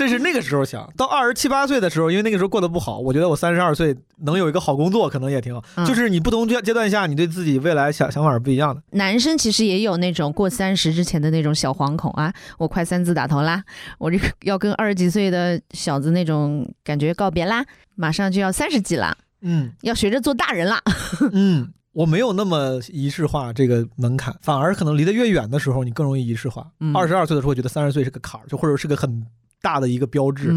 这是那个时候想到二十七八岁的时候，因为那个时候过得不好，我觉得我三十二岁能有一个好工作，可能也挺好。就是你不同阶阶段下，你对自己未来想想法是不一样的。男生其实也有那种过三十之前的那种小惶恐啊，我快三字打头啦，我这个要跟二十几岁的小子那种感觉告别啦，马上就要三十几了，嗯，要学着做大人啦。嗯，我没有那么仪式化这个门槛，反而可能离得越远的时候，你更容易仪式化。二十二岁的时候觉得三十岁是个坎儿，就或者是个很。大的一个标志，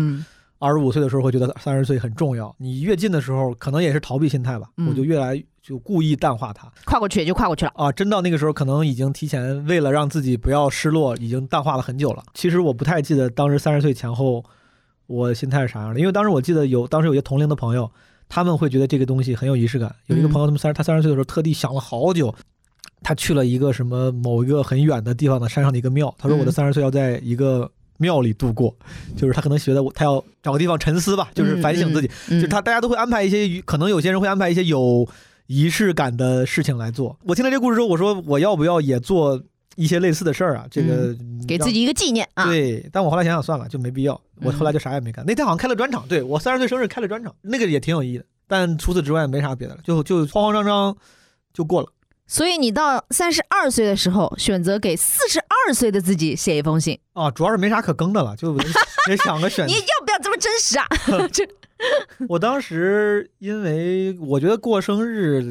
二十五岁的时候会觉得三十岁很重要。你越近的时候，可能也是逃避心态吧，我就越来就故意淡化它，跨过去也就跨过去了啊。真到那个时候，可能已经提前为了让自己不要失落，已经淡化了很久了。其实我不太记得当时三十岁前后我心态是啥样的，因为当时我记得有当时有些同龄的朋友，他们会觉得这个东西很有仪式感。有一个朋友，他们三他三十岁的时候特地想了好久，他去了一个什么某一个很远的地方的山上的一个庙，他说我的三十岁要在一个。庙里度过，就是他可能觉得他要找个地方沉思吧，就是反省自己。就他大家都会安排一些，可能有些人会安排一些有仪式感的事情来做。我听了这故事之后，我说我要不要也做一些类似的事儿啊？这个给自己一个纪念啊。对，但我后来想想算了，就没必要。我后来就啥也没干。那天好像开了专场，对我三十岁生日开了专场，那个也挺有意义的。但除此之外没啥别的了，就就慌慌张张就过了。所以你到三十二岁的时候，选择给四十二岁的自己写一封信啊，主要是没啥可更的了，就也想个选。你要不要这么真实啊？这。我当时因为我觉得过生日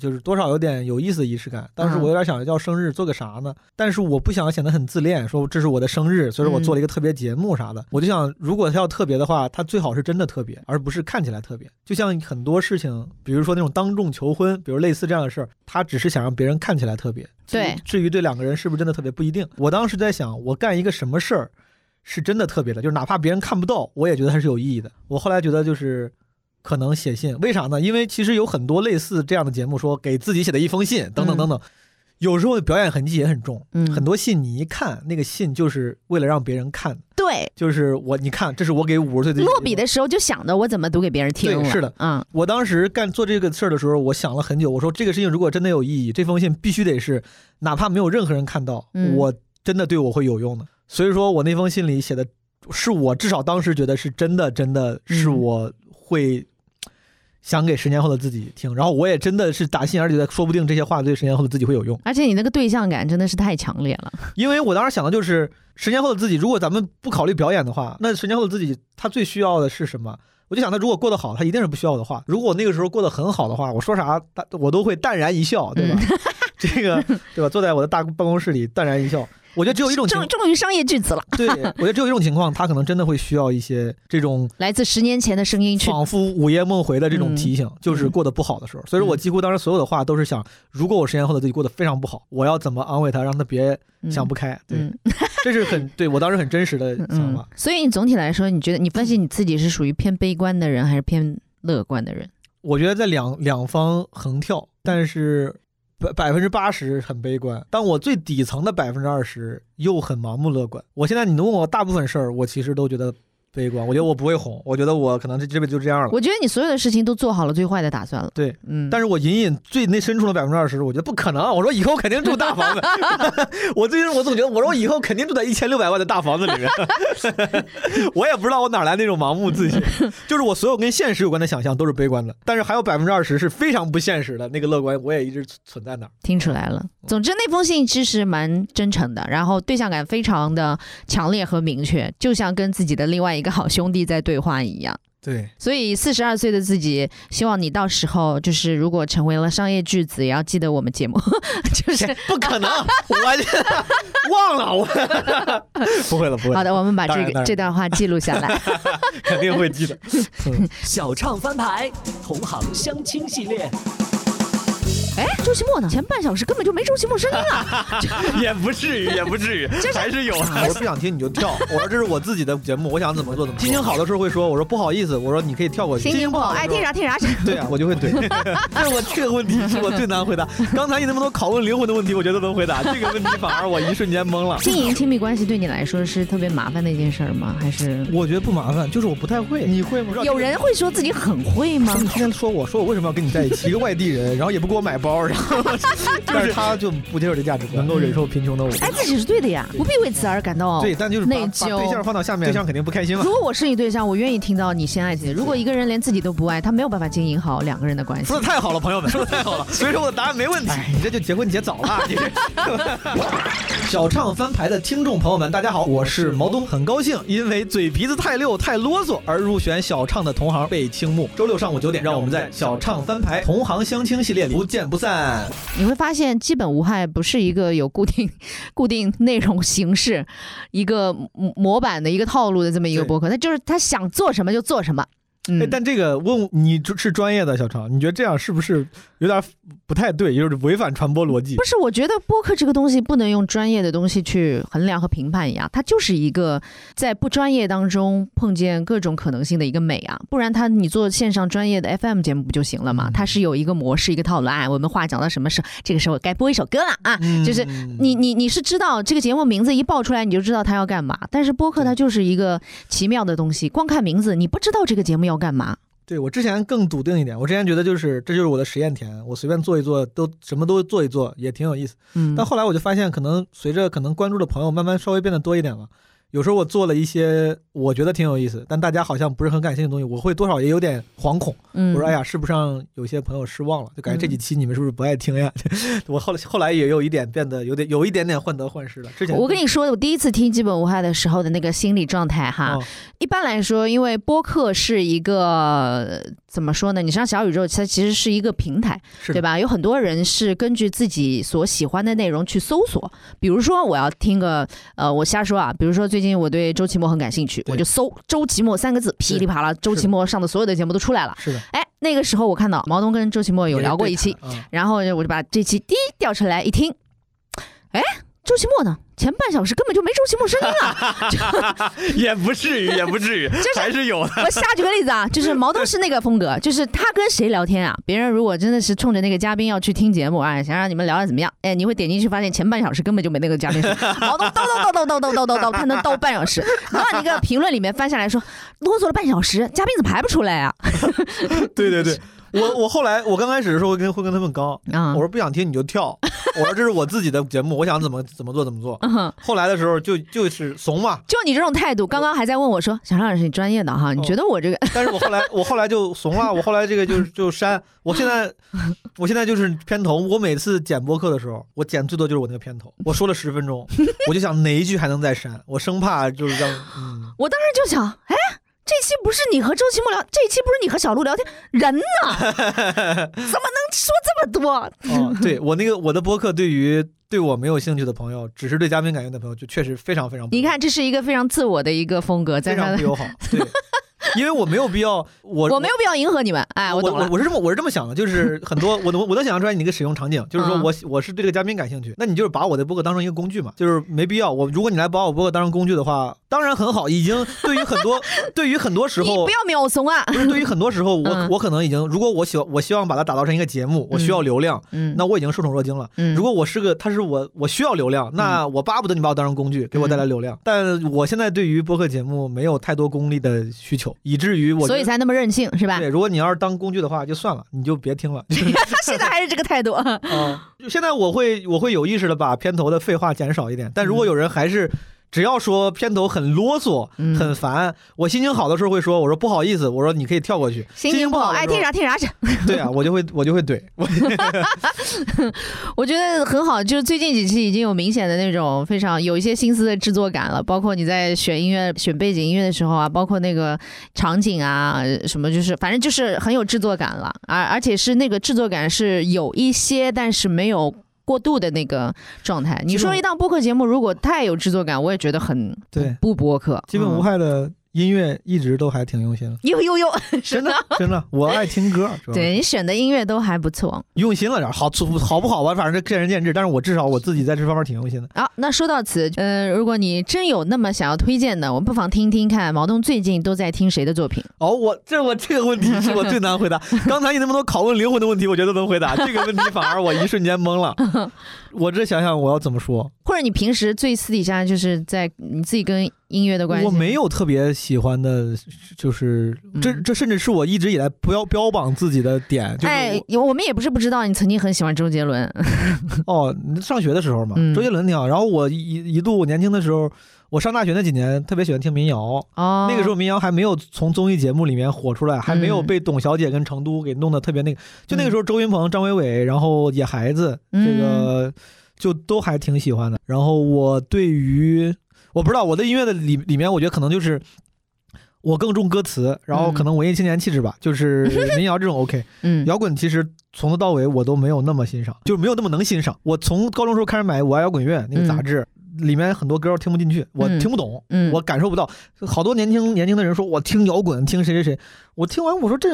就是多少有点有意思的仪式感，当时我有点想要生日做个啥呢？但是我不想显得很自恋，说这是我的生日，所以说我做了一个特别节目啥的。我就想，如果他要特别的话，他最好是真的特别，而不是看起来特别。就像很多事情，比如说那种当众求婚，比如类似这样的事儿，他只是想让别人看起来特别。对，至于这两个人是不是真的特别不一定。我当时在想，我干一个什么事儿。是真的特别的，就是哪怕别人看不到，我也觉得它是有意义的。我后来觉得就是可能写信，为啥呢？因为其实有很多类似这样的节目，说给自己写的一封信，等等等等，有时候表演痕迹也很重。嗯，很多信你一看，那个信就是为了让别人看。对，就是我，你看，这是我给五十岁的落笔的时候就想着，我怎么读给别人听？是的，嗯，我当时干做这个事儿的时候，我想了很久，我说这个事情如果真的有意义，这封信必须得是，哪怕没有任何人看到，我真的对我会有用的。所以说我那封信里写的，是我至少当时觉得是真的，真的是我会。想给十年后的自己听，然后我也真的是打心眼里觉得，说不定这些话对十年后的自己会有用。而且你那个对象感真的是太强烈了，因为我当时想的就是，十年后的自己，如果咱们不考虑表演的话，那十年后的自己他最需要的是什么？我就想他如果过得好，他一定是不需要我的话。如果我那个时候过得很好的话，我说啥，我都会淡然一笑，对吧？这个对吧？坐在我的大办公室里淡然一笑。我觉得只有一种情，终于商业巨子了。对，我觉得只有一种情况，他可能真的会需要一些这种 来自十年前的声音，仿佛午夜梦回的这种提醒，就是过得不好的时候。所以说我几乎当时所有的话都是想，如果我十年后的自己过得非常不好，我要怎么安慰他，让他别想不开。对，这是很对我当时很真实的想法。所以你总体来说，你觉得你分析你自己是属于偏悲观的人，还是偏乐观的人？我觉得在两两方横跳，但是。百百分之八十很悲观，但我最底层的百分之二十又很盲目乐观。我现在你问我大部分事儿，我其实都觉得。悲观，我觉得我不会红，我觉得我可能这这辈子就这样了。我觉得你所有的事情都做好了最坏的打算了。对，嗯。但是我隐隐最那深处的百分之二十，我觉得不可能。我说以后肯定住大房子。我最近我总觉得，我说我以后肯定住在一千六百万的大房子里面。我也不知道我哪来那种盲目自信，就是我所有跟现实有关的想象都是悲观的，但是还有百分之二十是非常不现实的那个乐观，我也一直存在那儿。听出来了。总之那封信其实蛮真诚的，然后对象感非常的强烈和明确，就像跟自己的另外一个好兄弟在对话一样。对，所以四十二岁的自己，希望你到时候就是如果成为了商业巨子，也要记得我们节目。就是不可能，我 忘了我。不会了，不会。好的，我们把这个这段话记录下来，肯定会记得。小唱翻牌，同行相亲系列。哎，周奇墨呢？前半小时根本就没周奇墨声音啊！也不至于，也不至于，还是有。我说不想听你就跳。我说这是我自己的节目，我想怎么做怎么。心情好的时候会说，我说不好意思，我说你可以跳过去。心情不好，爱听啥听啥。对啊，我就会怼。但是我这个问题是我最难回答。刚才你那么多拷问灵魂的问题，我觉得能回答。这个问题反而我一瞬间懵了。经营亲密关系对你来说是特别麻烦的一件事吗？还是？我觉得不麻烦，就是我不太会。你会吗？有人会说自己很会吗？你天天说我说我为什么要跟你在一起？一个外地人，然后也不给我买包，然后。但是他就不接受这价值观，能够忍受贫穷的我。哎，自己是对的呀，不必为此而感到对，但就是内疚。对象放到下面，对象肯定不开心了。如果我是你对象，我愿意听到你先爱自己。如果一个人连自己都不爱，他没有办法经营好两个人的关系。说的太好了，朋友们，说的太好了。所以说我的答案没问题。你这就结婚结早了。小唱翻牌的听众朋友们，大家好，我是毛东，很高兴因为嘴皮子太溜太啰嗦而入选小唱的同行被倾慕。周六上午九点，让我们在小唱翻牌同行相亲系列里不见不散。你会发现。基本无害不是一个有固定、固定内容形式、一个模板的一个套路的这么一个博客，他就是他想做什么就做什么。哎，但这个问你是专业的小超，你觉得这样是不是有点不太对，就是违反传播逻辑？不是，我觉得播客这个东西不能用专业的东西去衡量和评判一样，它就是一个在不专业当中碰见各种可能性的一个美啊，不然它你做线上专业的 FM 节目不就行了吗？它是有一个模式、一个套路啊。我们话讲到什么时候，这个时候该播一首歌了啊，就是你你你是知道这个节目名字一报出来你就知道它要干嘛，但是播客它就是一个奇妙的东西，光看名字你不知道这个节目要。干嘛？对我之前更笃定一点，我之前觉得就是这就是我的实验田，我随便做一做，都什么都做一做，也挺有意思。嗯，但后来我就发现，可能随着可能关注的朋友慢慢稍微变得多一点了。有时候我做了一些我觉得挺有意思，但大家好像不是很感兴趣的东西，我会多少也有点惶恐。我说哎呀，是不是让有些朋友失望了？就感觉这几期你们是不是不爱听呀？我后来后来也有一点变得有点有一点点患得患失了。之前我跟你说，我第一次听基本无害的时候的那个心理状态哈，一般来说，因为播客是一个怎么说呢？你像小宇宙，它其实是一个平台，对吧？有很多人是根据自己所喜欢的内容去搜索，比如说我要听个呃，我瞎说啊，比如说最。最近我对周奇墨很感兴趣，我就搜“周奇墨”三个字，噼里啪啦，周奇墨上的所有的节目都出来了。是的，哎，那个时候我看到毛东跟周奇墨有聊过一期，然后我就把这期第一调出来一听，哎。周奇墨呢？前半小时根本就没周奇墨声音啊！也不至于，也不至于，就是还是有的。我瞎举个例子啊，就是毛东 是那个风格，就是他跟谁聊天啊？别人如果真的是冲着那个嘉宾要去听节目，啊，想让你们聊的怎么样？哎，你会点进去发现前半小时根本就没那个嘉宾声。毛东叨叨叨叨叨叨叨叨叨，他能叨半小时。然后你个评论里面翻下来说，啰嗦了半小时，嘉宾怎么排不出来啊？对对对。我我后来我刚开始的时候会跟会跟他们刚，我说不想听你就跳，我说这是我自己的节目，我想怎么怎么做怎么做。后来的时候就就是怂嘛，就你这种态度，刚刚还在问我说，小张老师你专业的哈，你觉得我这个？但是我后来我后来就怂了，我后来这个就就删，我现在 我现在就是片头，我每次剪播客的时候，我剪最多就是我那个片头，我说了十分钟，我就想哪一句还能再删，我生怕就是让嗯，我当时就想，哎。这期不是你和周奇墨聊，这期不是你和小鹿聊天，人呢？怎么能说这么多？哦，对我那个我的播客，对于对我没有兴趣的朋友，只是对嘉宾感兴趣的朋友，就确实非常非常。你看，这是一个非常自我的一个风格，非常不友好。对。因为我没有必要，我 我没有必要迎合你们，哎，我我我是这么我是这么想的，就是很多我能我能想象出来你那个使用场景，就是说我我是对这个嘉宾感兴趣，那你就是把我的播客当成一个工具嘛，就是没必要。我如果你来把我播客当成工具的话，当然很好，已经对于很多 对于很多时候不要秒怂啊，不是对于很多时候我我可能已经，如果我喜我希望把它打造成一个节目，我需要流量，嗯，那我已经受宠若惊了。嗯如果我是个他是我我需要流量，那我巴不得你把我当成工具给我带来流量，但我现在对于播客节目没有太多功利的需求，以至于我。所以才那么任性是吧？对，如果你要是当工具的话，就算了，你就别听了。现在还是这个态度啊？现在我会我会有意识的把片头的废话减少一点，但如果有人还是。只要说片头很啰嗦、很烦，我心情好的时候会说：“我说不好意思，我说你可以跳过去。”心情不好，爱听啥听啥去。对啊，我就会我就会怼。我觉得很好，就是最近几期已经有明显的那种非常有一些心思的制作感了，包括你在选音乐、选背景音乐的时候啊，包括那个场景啊什么，就是反正就是很有制作感了，而而且是那个制作感是有一些，但是没有。过度的那个状态，你说一档播客节目如果太有制作感，我也觉得很对。不播客，基本无害的。音乐一直都还挺用心的，呦呦呦，真的 真的，我爱听歌。对你选的音乐都还不错，用心了点，好好不好吧？反正这见仁见智，但是我至少我自己在这方面挺用心的。好，那说到此，呃，如果你真有那么想要推荐的，我们不妨听听看毛东最近都在听谁的作品。哦，我这我这个问题是我最难回答。刚才你那么多拷问灵魂的问题，我觉得能回答。这个问题反而我一瞬间懵了。我这想想我要怎么说，或者你平时最私底下就是在你自己跟音乐的关系，我没有特别喜欢的，就是这这甚至是我一直以来不要标榜自己的点。哎，我们也不是不知道你曾经很喜欢周杰伦。哦，上学的时候嘛，周杰伦挺好。然后我一一度年轻的时候，我上大学那几年特别喜欢听民谣。哦，那个时候民谣还没有从综艺节目里面火出来，还没有被董小姐跟成都给弄得特别那个。就那个时候，周云鹏、张伟伟，然后野孩子，这个。就都还挺喜欢的，然后我对于我不知道我的音乐的里里面，我觉得可能就是我更重歌词，然后可能文艺青年气质吧，就是 民谣这种 OK，嗯，摇滚其实从头到尾我都没有那么欣赏，就是没有那么能欣赏。我从高中时候开始买《我爱摇滚乐》那个杂志，里面很多歌我听不进去，我听不懂，我感受不到。好多年轻年轻的人说我听摇滚，听谁谁谁，我听完我说这。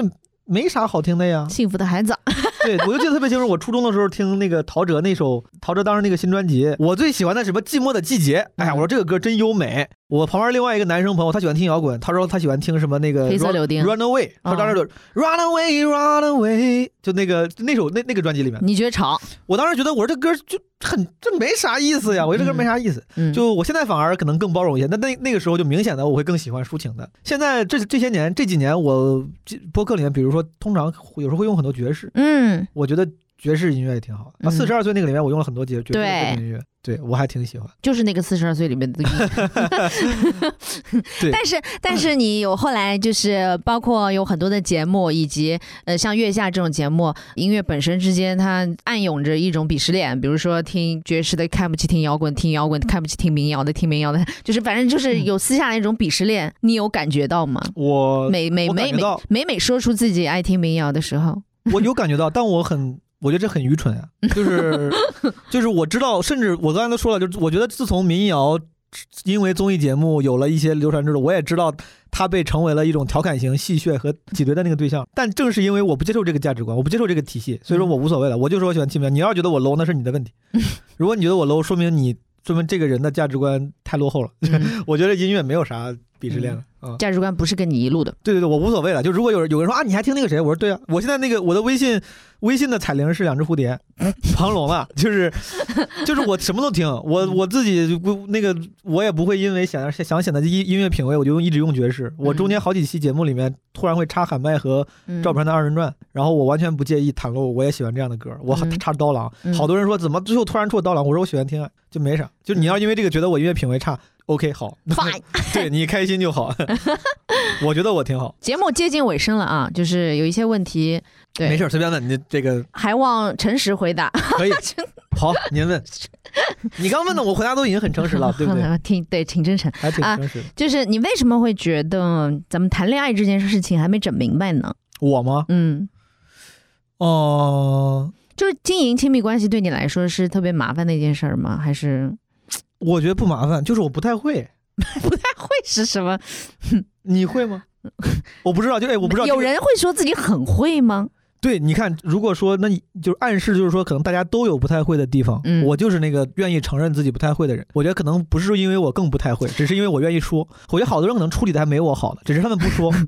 没啥好听的呀，幸福的孩子。对，我就记得特别清楚，我初中的时候听那个陶喆那首，陶喆当时那个新专辑，我最喜欢的什么《寂寞的季节》。哎呀，我说这个歌真优美。我旁边另外一个男生朋友，他喜欢听摇滚，他说他喜欢听什么那个《黑色柳丁》Run Away，他当时就 Run Away Run Away，就那个那首那那个专辑里面，你觉得吵？我当时觉得我说这歌就很这没啥意思呀，我觉得这歌没啥意思。就我现在反而可能更包容一些，那那那个时候就明显的我会更喜欢抒情的。现在这这些年这几年我播客里面，比如说通常有时候会用很多爵士，嗯，我觉得爵士音乐也挺好的。那，四十二岁那个里面我用了很多爵爵士音乐。对，我还挺喜欢，就是那个四十二岁里面的。对，但是但是你有后来就是包括有很多的节目，以及呃像月下这种节目，音乐本身之间它暗涌着一种鄙视链，比如说听爵士的看不起听摇滚，听摇滚看不起听民谣的，听民谣的，就是反正就是有私下的一种鄙视链，你有感觉到吗？我每每每每每每说出自己爱听民谣的时候，我有感觉到，但我很。我觉得这很愚蠢啊，就是就是我知道，甚至我刚才都说了，就是我觉得自从民谣因为综艺节目有了一些流传之后，我也知道它被成为了一种调侃型戏谑和挤兑的那个对象。但正是因为我不接受这个价值观，我不接受这个体系，所以说我无所谓了。我就说我喜欢听民谣，你要觉得我 low，那是你的问题。如果你觉得我 low，说明你说明这个人的价值观太落后了。我觉得音乐没有啥鄙视链了。价值观不是跟你一路的。对对对，我无所谓了。就如果有人有人说啊，你还听那个谁？我说对啊，我现在那个我的微信微信的彩铃是两只蝴蝶，庞龙啊，就是就是我什么都听，我我自己不那个我也不会因为想想显得音音乐品味，我就用一直用爵士。我中间好几期节目里面突然会插喊麦和赵本山的二人转，然后我完全不介意袒露我也喜欢这样的歌。我插刀郎，好多人说怎么最后突然出刀郎？我说我喜欢听，就没啥。就你要因为这个觉得我音乐品味差。OK，好，对你开心就好。我觉得我挺好。节目接近尾声了啊，就是有一些问题，对，没事，随便问你这个。还望诚实回答。可以。好，您问。你刚问的，我回答都已经很诚实了，对不对？挺对，挺真诚，还挺诚实。就是你为什么会觉得咱们谈恋爱这件事情还没整明白呢？我吗？嗯。哦。就是经营亲密关系对你来说是特别麻烦的一件事儿吗？还是？我觉得不麻烦，就是我不太会，不太会是什么？你会吗？我不知道，就哎，我不知道。有人会说自己很会吗？对，你看，如果说那你就暗示，就是说可能大家都有不太会的地方，嗯我就是那个愿意承认自己不太会的人。我觉得可能不是因为我更不太会，只是因为我愿意说。我觉得好多人可能处理的还没我好呢，只是他们不说。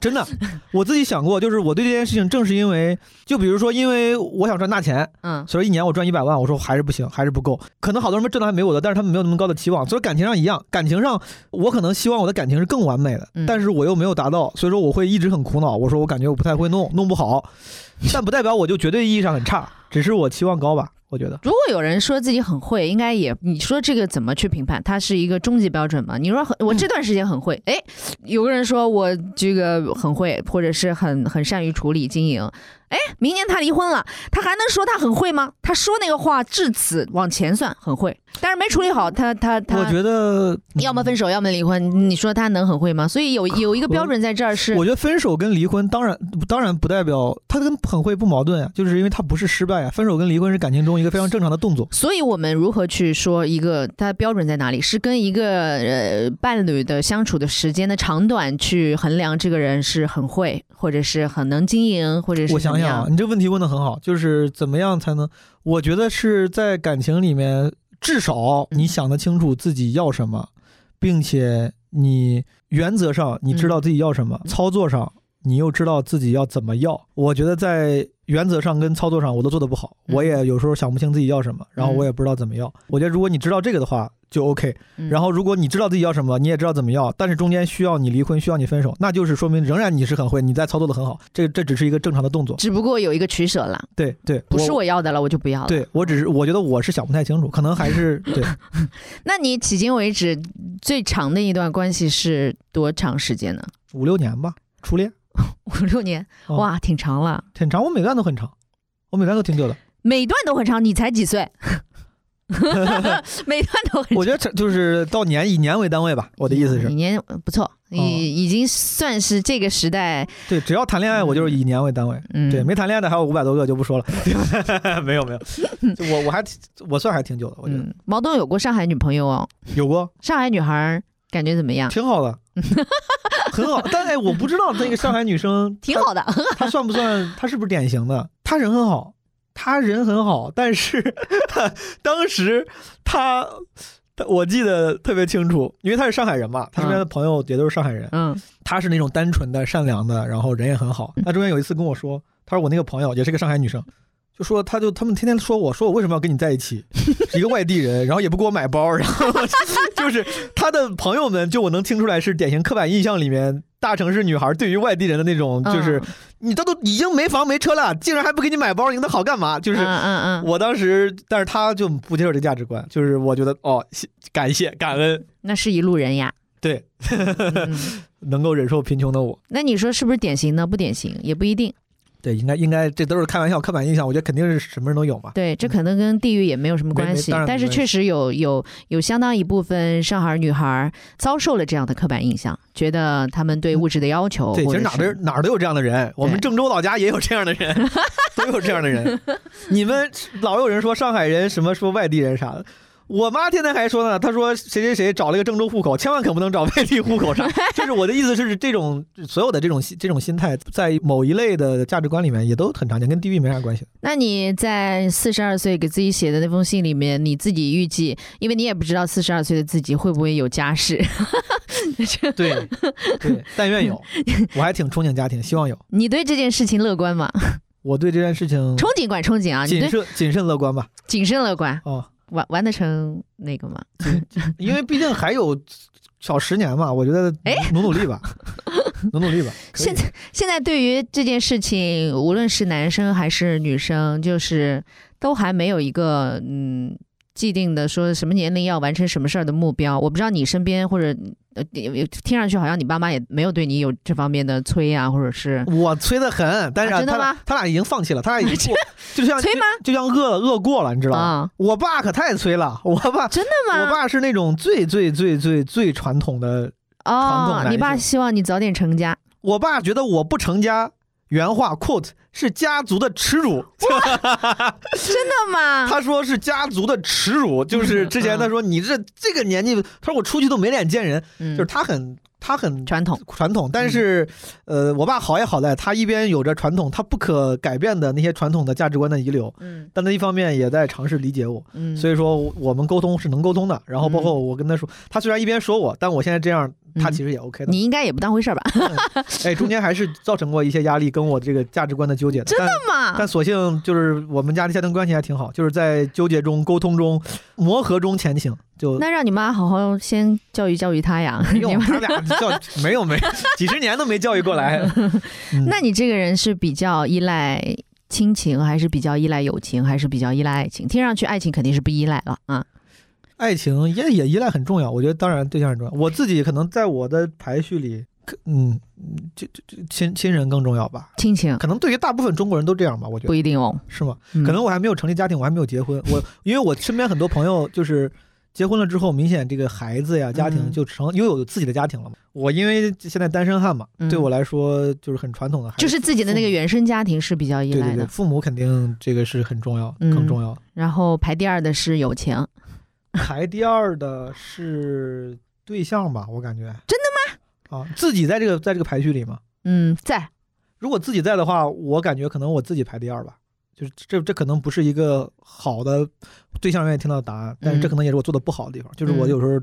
真的，我自己想过，就是我对这件事情，正是因为，就比如说，因为我想赚大钱，嗯，所以一年我赚一百万，我说还是不行，还是不够。可能好多人们挣的还没我的，但是他们没有那么高的期望。所以感情上一样，感情上我可能希望我的感情是更完美的，但是我又没有达到，所以说我会一直很苦恼。我说我感觉我不太会弄，弄不好。但不代表我就绝对意义上很差，只是我期望高吧。我觉得，如果有人说自己很会，应该也你说这个怎么去评判？它是一个终极标准吗？你说我这段时间很会，哎，有个人说我这个很会，或者是很很善于处理经营。哎，明年他离婚了，他还能说他很会吗？他说那个话至此往前算很会，但是没处理好，他他他，我觉得要么分手，要么离婚。你说他能很会吗？所以有有一个标准在这儿是，我觉得分手跟离婚当然当然不代表他跟很会不矛盾啊，就是因为他不是失败啊。分手跟离婚是感情中一个非常正常的动作。所以我们如何去说一个他标准在哪里？是跟一个呃伴侣的相处的时间的长短去衡量这个人是很会，或者是很能经营，或者是我想。你这个问题问的很好，就是怎么样才能？我觉得是在感情里面，至少你想得清楚自己要什么，并且你原则上你知道自己要什么，操作上你又知道自己要怎么要。我觉得在原则上跟操作上我都做的不好，我也有时候想不清自己要什么，然后我也不知道怎么要。我觉得如果你知道这个的话。就 OK，然后如果你知道自己要什么，你也知道怎么要，但是中间需要你离婚，需要你分手，那就是说明 仍然你是很会，你在操作的很好。这这只是一个正常的动作，只不过有一个取舍了。对对，不是我要的了，我就不要了。对我只是我觉得我是想不太清楚，可能还是 对。那你迄今为止最长的一段关系是多长时间呢？五六年吧，初恋。五六年，哇，挺长了。挺长，我每段都很长，我每段都挺久的。每段都很长，你才几岁？每段都很长，我觉得就是到年以年为单位吧。我的意思是，以年不错，已已经算是这个时代。对，只要谈恋爱，我就是以年为单位。嗯，对，没谈恋爱的还有五百多个，就不说了。没有没有，我我还我算还挺久的。我觉得毛东有过上海女朋友哦，有过上海女孩，感觉怎么样？挺好的，很好。但哎，我不知道那个上海女生 挺好的，她算不算？她是不是典型的？她人很好。她人很好，但是当时她，我记得特别清楚，因为他是上海人嘛，他身边的朋友也都是上海人。嗯，他是那种单纯的、善良的，然后人也很好。他中间有一次跟我说，他说我那个朋友也是个上海女生。就说他就他们天天说我说我为什么要跟你在一起，一个外地人，然后也不给我买包，然后就是他的朋友们，就我能听出来是典型刻板印象里面大城市女孩对于外地人的那种，就是你这都已经没房没车了，竟然还不给你买包，你那好干嘛？就是嗯嗯，我当时，但是他就不接受这价值观，就是我觉得哦，感谢感恩，那是一路人呀，对，能够忍受贫穷的我，那你说是不是典型呢？不典型也不一定。对，应该应该这都是开玩笑，刻板印象，我觉得肯定是什么人都有嘛。对，这可能跟地域也没有什么关系，但是确实有有有相当一部分上海女孩遭受了这样的刻板印象，觉得他们对物质的要求。对，其实哪儿哪儿都有这样的人，我们郑州老家也有这样的人，都有这样的人。你们老有人说上海人什么说外地人啥的。我妈天天还说呢，她说谁谁谁找了一个郑州户口，千万可不能找外地户口。啥？就是我的意思是，这种所有的这种这种心态，在某一类的价值观里面也都很常见，跟地域没啥关系。那你在四十二岁给自己写的那封信里面，你自己预计，因为你也不知道四十二岁的自己会不会有家室。对对，但愿有，我还挺憧憬家庭，希望有。你对这件事情乐观吗？我对这件事情憧憬管憧憬啊，谨慎谨慎乐观吧，谨慎乐观哦。完完得成那个吗？因为毕竟还有小十年嘛，我觉得哎，努努力吧，努努力吧。现在现在对于这件事情，无论是男生还是女生，就是都还没有一个嗯。既定的说什么年龄要完成什么事儿的目标，我不知道你身边或者呃，听上去好像你爸妈也没有对你有这方面的催啊，或者是我催的很，但是他俩他俩已经放弃了，他俩已经 就像催吗？就像饿饿过了，你知道吗？我爸可太催了，我爸真的吗？我爸是那种最最最最最传统的哦，你爸希望你早点成家，我爸觉得我不成家。原话 quote 是家族的耻辱，真的吗？他说是家族的耻辱，就是之前他说你这这个年纪，他说我出去都没脸见人，就是他很。他很传统，传统，但是，呃，我爸好也好在，他一边有着传统，他不可改变的那些传统的价值观的遗留，嗯，但他一方面也在尝试理解我，嗯，所以说我们沟通是能沟通的。然后包括我跟他说，他虽然一边说我，但我现在这样，他其实也 OK 的。你应该也不当回事儿吧？哎，中间还是造成过一些压力，跟我这个价值观的纠结。真的吗？但索性就是我们家的家庭关系还挺好，就是在纠结中、沟通中、磨合中前行。就那让你妈好好先教育教育 他呀！没有，他俩教没有没几十年都没教育过来。那你这个人是比较依赖亲情，还是比较依赖友情，还是比较依赖爱情？听上去爱情肯定是不依赖了啊。爱情也也依赖很重要，我觉得当然对象很重要。我自己可能在我的排序里，嗯，就就亲亲人更重要吧。亲情可能对于大部分中国人都这样吧，我觉得不一定哦，是吗？可能我还没有成立家庭，我还没有结婚，我因为我身边很多朋友就是。结婚了之后，明显这个孩子呀，家庭就成拥有自己的家庭了嘛。我因为现在单身汉嘛，对我来说就是很传统的，就是自己的那个原生家庭是比较依赖的。父母肯定这个是很重要，更重要。然后排第二的是友情，排第二的是对象吧？我感觉真的吗？啊，自己在这个在这个排序里吗？嗯，在。如果自己在的话，我感觉可能我自己排第二吧。就是这这可能不是一个好的对象愿意听到的答案，但是这可能也是我做的不好的地方。就是我有时候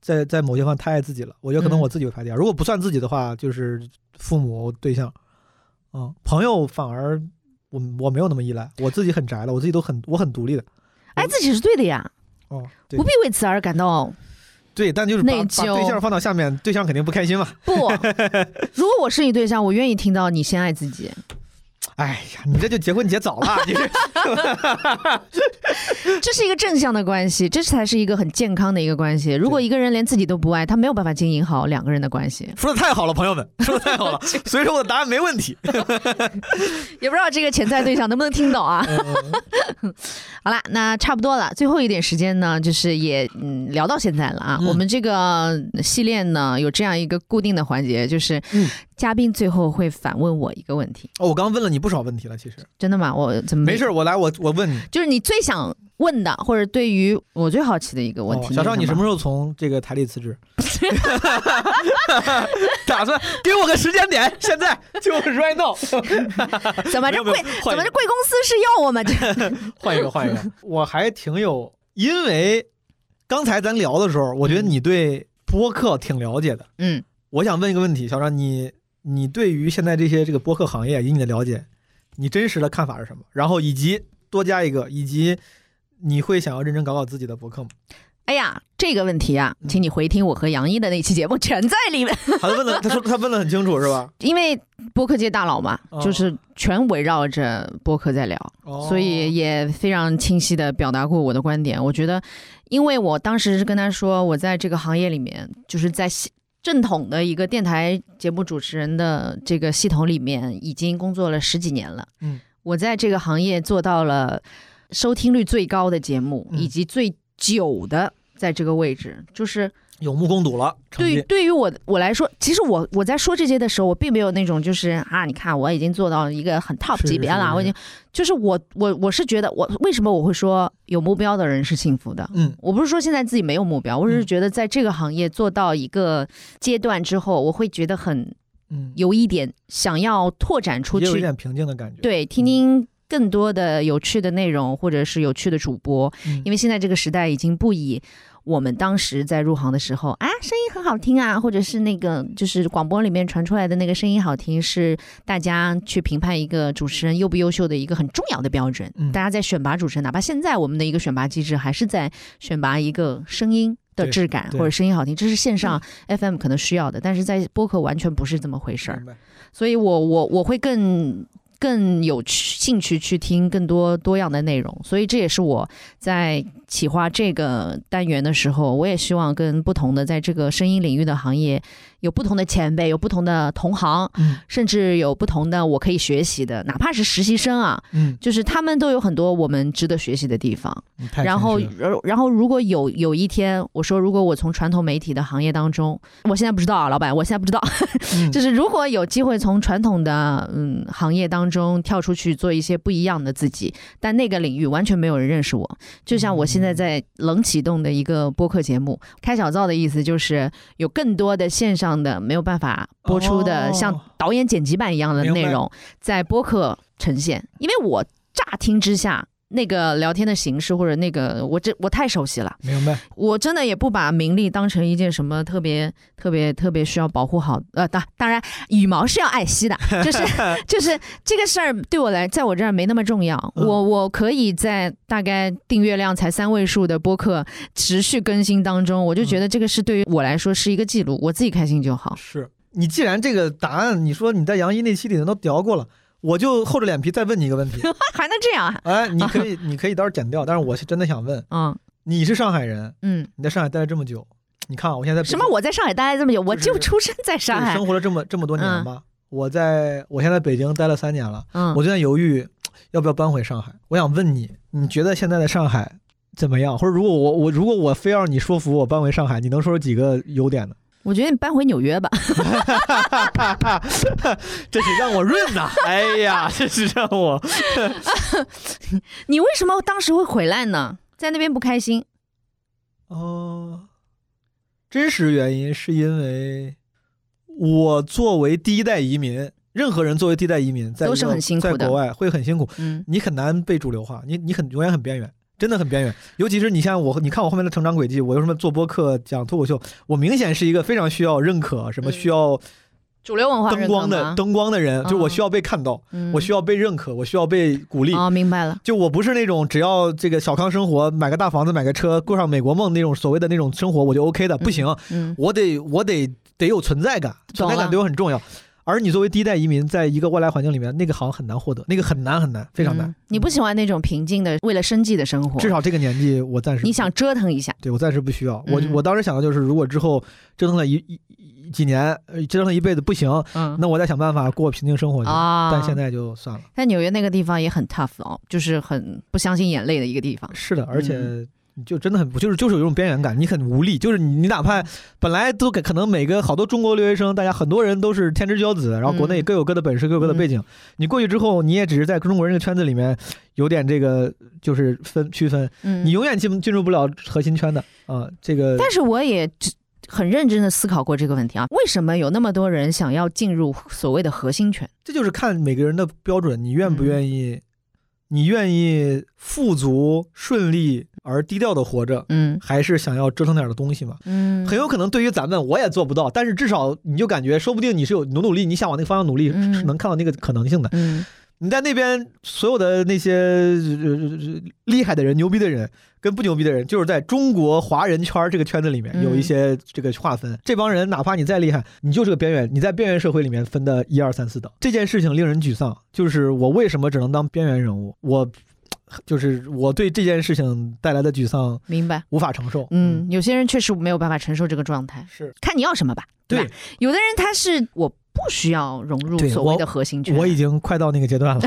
在在某些方面太爱自己了，我觉得可能我自己会排第二。如果不算自己的话，就是父母对象，嗯，朋友反而我我没有那么依赖，我自己很宅了，我自己都很我很独立的。爱自己是对的呀，哦，不必为此而感到对，但就是把把对象放到下面，对象肯定不开心嘛。不，如果我是你对象，我愿意听到你先爱自己。哎呀，你这就结婚结早了，你这，这是一个正向的关系，这才是一个很健康的一个关系。如果一个人连自己都不爱，他没有办法经营好两个人的关系。说的太好了，朋友们，说的太好了，所以说我的答案没问题。也不知道这个潜在对象能不能听懂啊？好了，那差不多了，最后一点时间呢，就是也嗯聊到现在了啊。我们这个系列呢有这样一个固定的环节，就是嘉宾最后会反问我一个问题。哦，我刚问了你。不少问题了，其实真的吗？我怎么没事？我来，我我问你，就是你最想问的，或者对于我最好奇的一个问题。小邵，你什么时候从这个台里辞职？打算给我个时间点，现在就 right now。怎么这贵？怎么这贵公司是要我们？换一个，换一个。我还挺有，因为刚才咱聊的时候，我觉得你对播客挺了解的。嗯，我想问一个问题，小邵，你你对于现在这些这个播客行业，以你的了解。你真实的看法是什么？然后以及多加一个，以及你会想要认真搞搞自己的博客吗？哎呀，这个问题啊，请你回听我和杨一的那期节目，全在里面。他问的，他说 他问的很清楚，是吧？因为播客界大佬嘛，就是全围绕着播客在聊，所以也非常清晰的表达过我的观点。我觉得，因为我当时是跟他说，我在这个行业里面，就是在。正统的一个电台节目主持人的这个系统里面，已经工作了十几年了。嗯，我在这个行业做到了收听率最高的节目，以及最久的在这个位置，就是有目共睹了。对，对于我我来说，其实我我在说这些的时候，我并没有那种就是啊，你看我已经做到一个很 top 级别了，我已经就是我我我是觉得我为什么我会说有目标的人是幸福的？嗯，我不是说现在自己没有目标，我只是觉得在这个行业做到一个阶段之后，我会觉得很嗯有一点想要拓展出去，有一点平静的感觉。对，听听更多的有趣的内容，或者是有趣的主播，因为现在这个时代已经不以。我们当时在入行的时候啊，声音很好听啊，或者是那个就是广播里面传出来的那个声音好听，是大家去评判一个主持人优不优秀的一个很重要的标准。大家在选拔主持人，哪怕现在我们的一个选拔机制还是在选拔一个声音的质感或者声音好听，这是线上 FM 可能需要的，但是在播客完全不是这么回事儿。所以我我我会更。更有兴趣去听更多多样的内容，所以这也是我在企划这个单元的时候，我也希望跟不同的在这个声音领域的行业。有不同的前辈，有不同的同行，嗯，甚至有不同的我可以学习的，哪怕是实习生啊，嗯，就是他们都有很多我们值得学习的地方。然后，然后如果有有一天，我说如果我从传统媒体的行业当中，我现在不知道啊，老板，我现在不知道，就是如果有机会从传统的嗯行业当中跳出去做一些不一样的自己，但那个领域完全没有人认识我，就像我现在在冷启动的一个播客节目，开小灶的意思就是有更多的线上。的没有办法播出的，像导演剪辑版一样的内容，在播客呈现。因为我乍听之下。那个聊天的形式或者那个，我这我太熟悉了。明白。我真的也不把名利当成一件什么特别特别特别需要保护好。呃，当当然羽毛是要爱惜的，就是 就是这个事儿对我来，在我这儿没那么重要。我我可以在大概订阅量才三位数的播客持续更新当中，我就觉得这个是对于我来说是一个记录，我自己开心就好。是你既然这个答案，你说你在杨一那期里头都聊过了。我就厚着脸皮再问你一个问题，还能这样？哎，你可以，你可以到时候剪掉。但是我是真的想问，嗯，你是上海人，嗯，你在上海待了这么久，你看啊，我现在什么？我在上海待了这么久，我就出生在上海，生活了这么这么多年吧。我在我现在北京待了三年了，嗯，我就在犹豫要不要搬回上海。我想问你，你觉得现在的上海怎么样？或者如果我我如果我非要你说服我搬回上海，你能说出几个优点呢？我觉得你搬回纽约吧，这是让我润呐！哎呀，这是让我。你为什么当时会回来呢？在那边不开心？哦，真实原因是因为我作为第一代移民，任何人作为第一代移民，在都是很辛苦的，在国外会很辛苦。嗯，你很难被主流化，你你很永远很边缘。真的很边缘，尤其是你像我，你看我后面的成长轨迹，我有什么做播客、讲脱口秀，我明显是一个非常需要认可、什么需要主流文化灯光的灯光的人，就我需要被看到，我需要被认可，我需要被鼓励。啊，明白了。就我不是那种只要这个小康生活，买个大房子、买个车，过上美国梦那种所谓的那种生活我就 OK 的，不行，我得我得得有存在感，存在感对我很重要。而你作为第一代移民，在一个外来环境里面，那个好像很难获得，那个很难很难，非常难。你不喜欢那种平静的为了生计的生活？至少这个年纪，我暂时你想折腾一下？对我暂时不需要。我我当时想的就是，如果之后折腾了一一几年，折腾一辈子不行，嗯，那我再想办法过平静生活去。啊，但现在就算了。在纽约那个地方也很 tough 哦，就是很不相信眼泪的一个地方。是的，而且。就真的很不，就是就是有一种边缘感，你很无力。就是你你哪怕本来都可能每个好多中国留学生，大家很多人都是天之骄子，然后国内各有各的本事，各有各的背景。你过去之后，你也只是在中国人的圈子里面有点这个就是分区分，你永远进进入不了核心圈的啊。这个，但是我也很认真的思考过这个问题啊，为什么有那么多人想要进入所谓的核心圈？这就是看每个人的标准，你愿不愿意。你愿意富足顺利而低调的活着，嗯，还是想要折腾点的东西嘛？嗯，很有可能对于咱们我也做不到，但是至少你就感觉，说不定你是有努努力，你想往那个方向努力，是能看到那个可能性的。嗯。你在那边所有的那些厉害的人、牛逼的人跟不牛逼的人，就是在中国华人圈这个圈子里面有一些这个划分。这帮人哪怕你再厉害，你就是个边缘，你在边缘社会里面分的一二三四等。这件事情令人沮丧，就是我为什么只能当边缘人物？我就是我对这件事情带来的沮丧，明白？无法承受。嗯，有些人确实没有办法承受这个状态，是看你要什么吧？对，有的人他是我。不需要融入所谓的核心圈。我已经快到那个阶段了，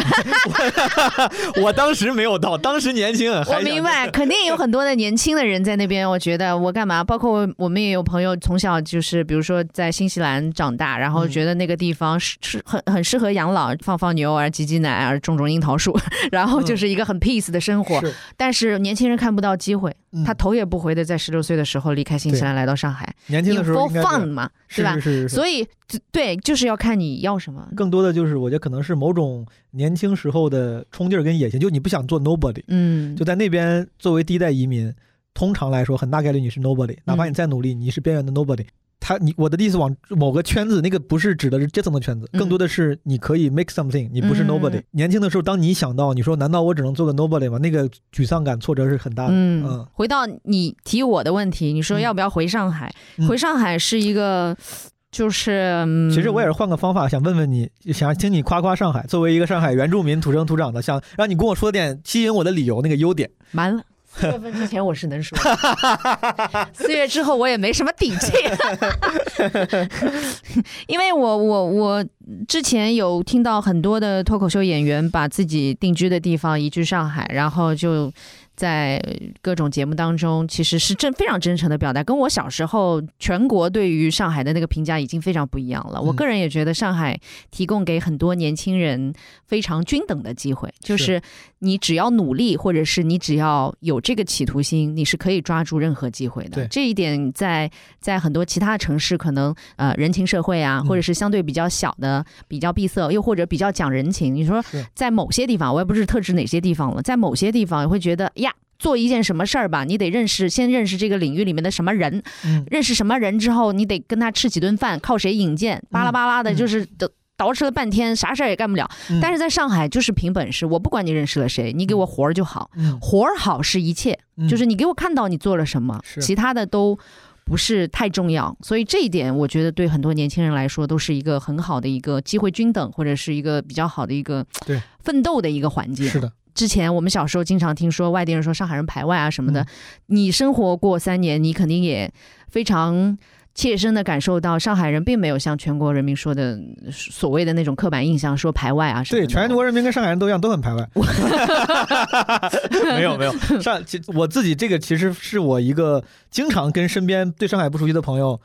我当时没有到，当时年轻。我明白，肯定有很多的年轻的人在那边。我觉得我干嘛？包括我们也有朋友从小就是，比如说在新西兰长大，然后觉得那个地方是是很很适合养老，放放牛啊，挤挤奶啊，种种樱桃树，然后就是一个很 peace 的生活。但是年轻人看不到机会，他头也不回的在十六岁的时候离开新西兰来到上海。年轻的时候 for fun 嘛，是吧？是所以对，就是要看你要什么。更多的就是，我觉得可能是某种年轻时候的冲劲儿跟野心，就你不想做 nobody。嗯，就在那边作为第一代移民，通常来说很大概率你是 nobody，哪怕你再努力，你是边缘的 nobody。他你我的意思往某个圈子，那个不是指的是阶层的圈子，更多的是你可以 make something，你不是 nobody。年轻的时候，当你想到你说难道我只能做个 nobody 吗？那个沮丧感、挫折是很大的。嗯，回到你提我的问题，你说要不要回上海？回上海是一个，就是其实我也是换个方法想问问你，想听你夸夸上海。作为一个上海原住民土生土长的，想让你跟我说点吸引我的理由，那个优点。完了。四月份之前我是能说，四月之后我也没什么底气，因为我我我之前有听到很多的脱口秀演员把自己定居的地方移居上海，然后就。在各种节目当中，其实是真非常真诚的表达，跟我小时候全国对于上海的那个评价已经非常不一样了。我个人也觉得上海提供给很多年轻人非常均等的机会，就是你只要努力，或者是你只要有这个企图心，你是可以抓住任何机会的。这一点在在很多其他城市，可能呃人情社会啊，或者是相对比较小的、比较闭塞，又或者比较讲人情。你说在某些地方，我也不是特指哪些地方了，在某些地方也会觉得呀。做一件什么事儿吧，你得认识，先认识这个领域里面的什么人，认识什么人之后，你得跟他吃几顿饭，靠谁引荐，巴拉巴拉的，就是捯捯饬了半天，啥事儿也干不了。但是在上海就是凭本事，我不管你认识了谁，你给我活儿就好，活儿好是一切，就是你给我看到你做了什么，其他的都不是太重要。所以这一点，我觉得对很多年轻人来说都是一个很好的一个机会均等，或者是一个比较好的一个对奋斗的一个环境。是的。之前我们小时候经常听说外地人说上海人排外啊什么的，你生活过三年，你肯定也非常切身的感受到上海人并没有像全国人民说的所谓的那种刻板印象说排外啊什么。对，全国人民跟上海人都一样，都很排外。没有 没有，上其我自己这个其实是我一个经常跟身边对上海不熟悉的朋友。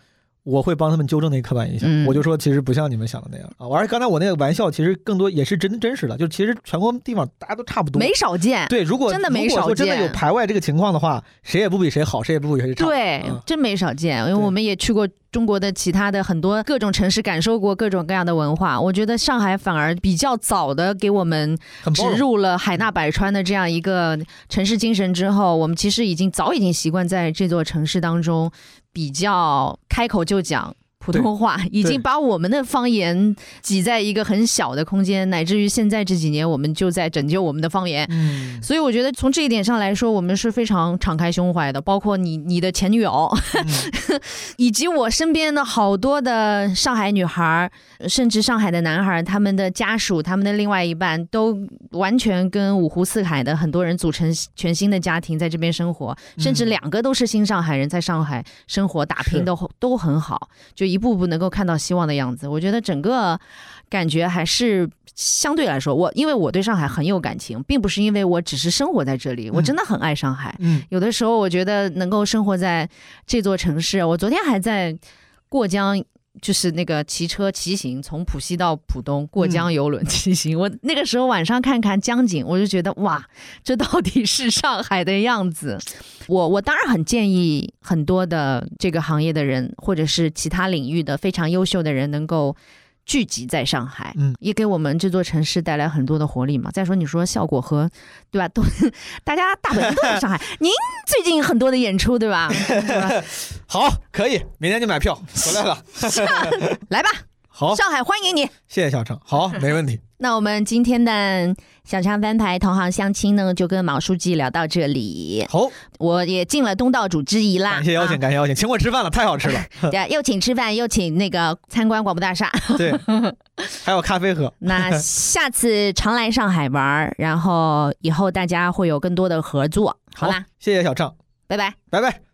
我会帮他们纠正那个刻板印象，我就说其实不像你们想的那样啊。而且刚才我那个玩笑其实更多也是真真实的，就其实全国地方大家都差不多，没少见。对，如果真的没少见，真的有排外这个情况的话，谁也不比谁好，谁也不比谁差。对，真没少见，因为我们也去过中国的其他的很多各种城市，感受过各种各样的文化。我觉得上海反而比较早的给我们植入了海纳百川的这样一个城市精神之后，我们其实已经早已经习惯在这座城市当中比较开口就讲。普通话已经把我们的方言挤在一个很小的空间，乃至于现在这几年，我们就在拯救我们的方言。嗯，所以我觉得从这一点上来说，我们是非常敞开胸怀的。包括你、你的前女友，以及我身边的好多的上海女孩，甚至上海的男孩，他们的家属、他们的另外一半，都完全跟五湖四海的很多人组成全新的家庭，在这边生活，甚至两个都是新上海人，在上海生活打拼都都很好。就一步步能够看到希望的样子，我觉得整个感觉还是相对来说，我因为我对上海很有感情，并不是因为我只是生活在这里，我真的很爱上海。嗯，有的时候我觉得能够生活在这座城市，我昨天还在过江。就是那个骑车骑行，从浦西到浦东过江游轮骑行。我那个时候晚上看看江景，我就觉得哇，这到底是上海的样子。我我当然很建议很多的这个行业的人，或者是其他领域的非常优秀的人，能够。聚集在上海，嗯，也给我们这座城市带来很多的活力嘛。再说，你说效果和，对吧？都大家大本营都在上海。您最近很多的演出，对吧？好，可以，明天就买票回来了。来吧，好，上海欢迎你。谢谢小程，好，没问题。那我们今天的小畅翻牌同行相亲呢，就跟毛书记聊到这里。好，我也尽了东道主之谊啦。感谢邀请，感谢邀请，请我吃饭了，太好吃了。对，又请吃饭，又请那个参观广播大厦。对，还有咖啡喝。那下次常来上海玩，然后以后大家会有更多的合作，好啦？谢谢小畅，拜拜，拜拜。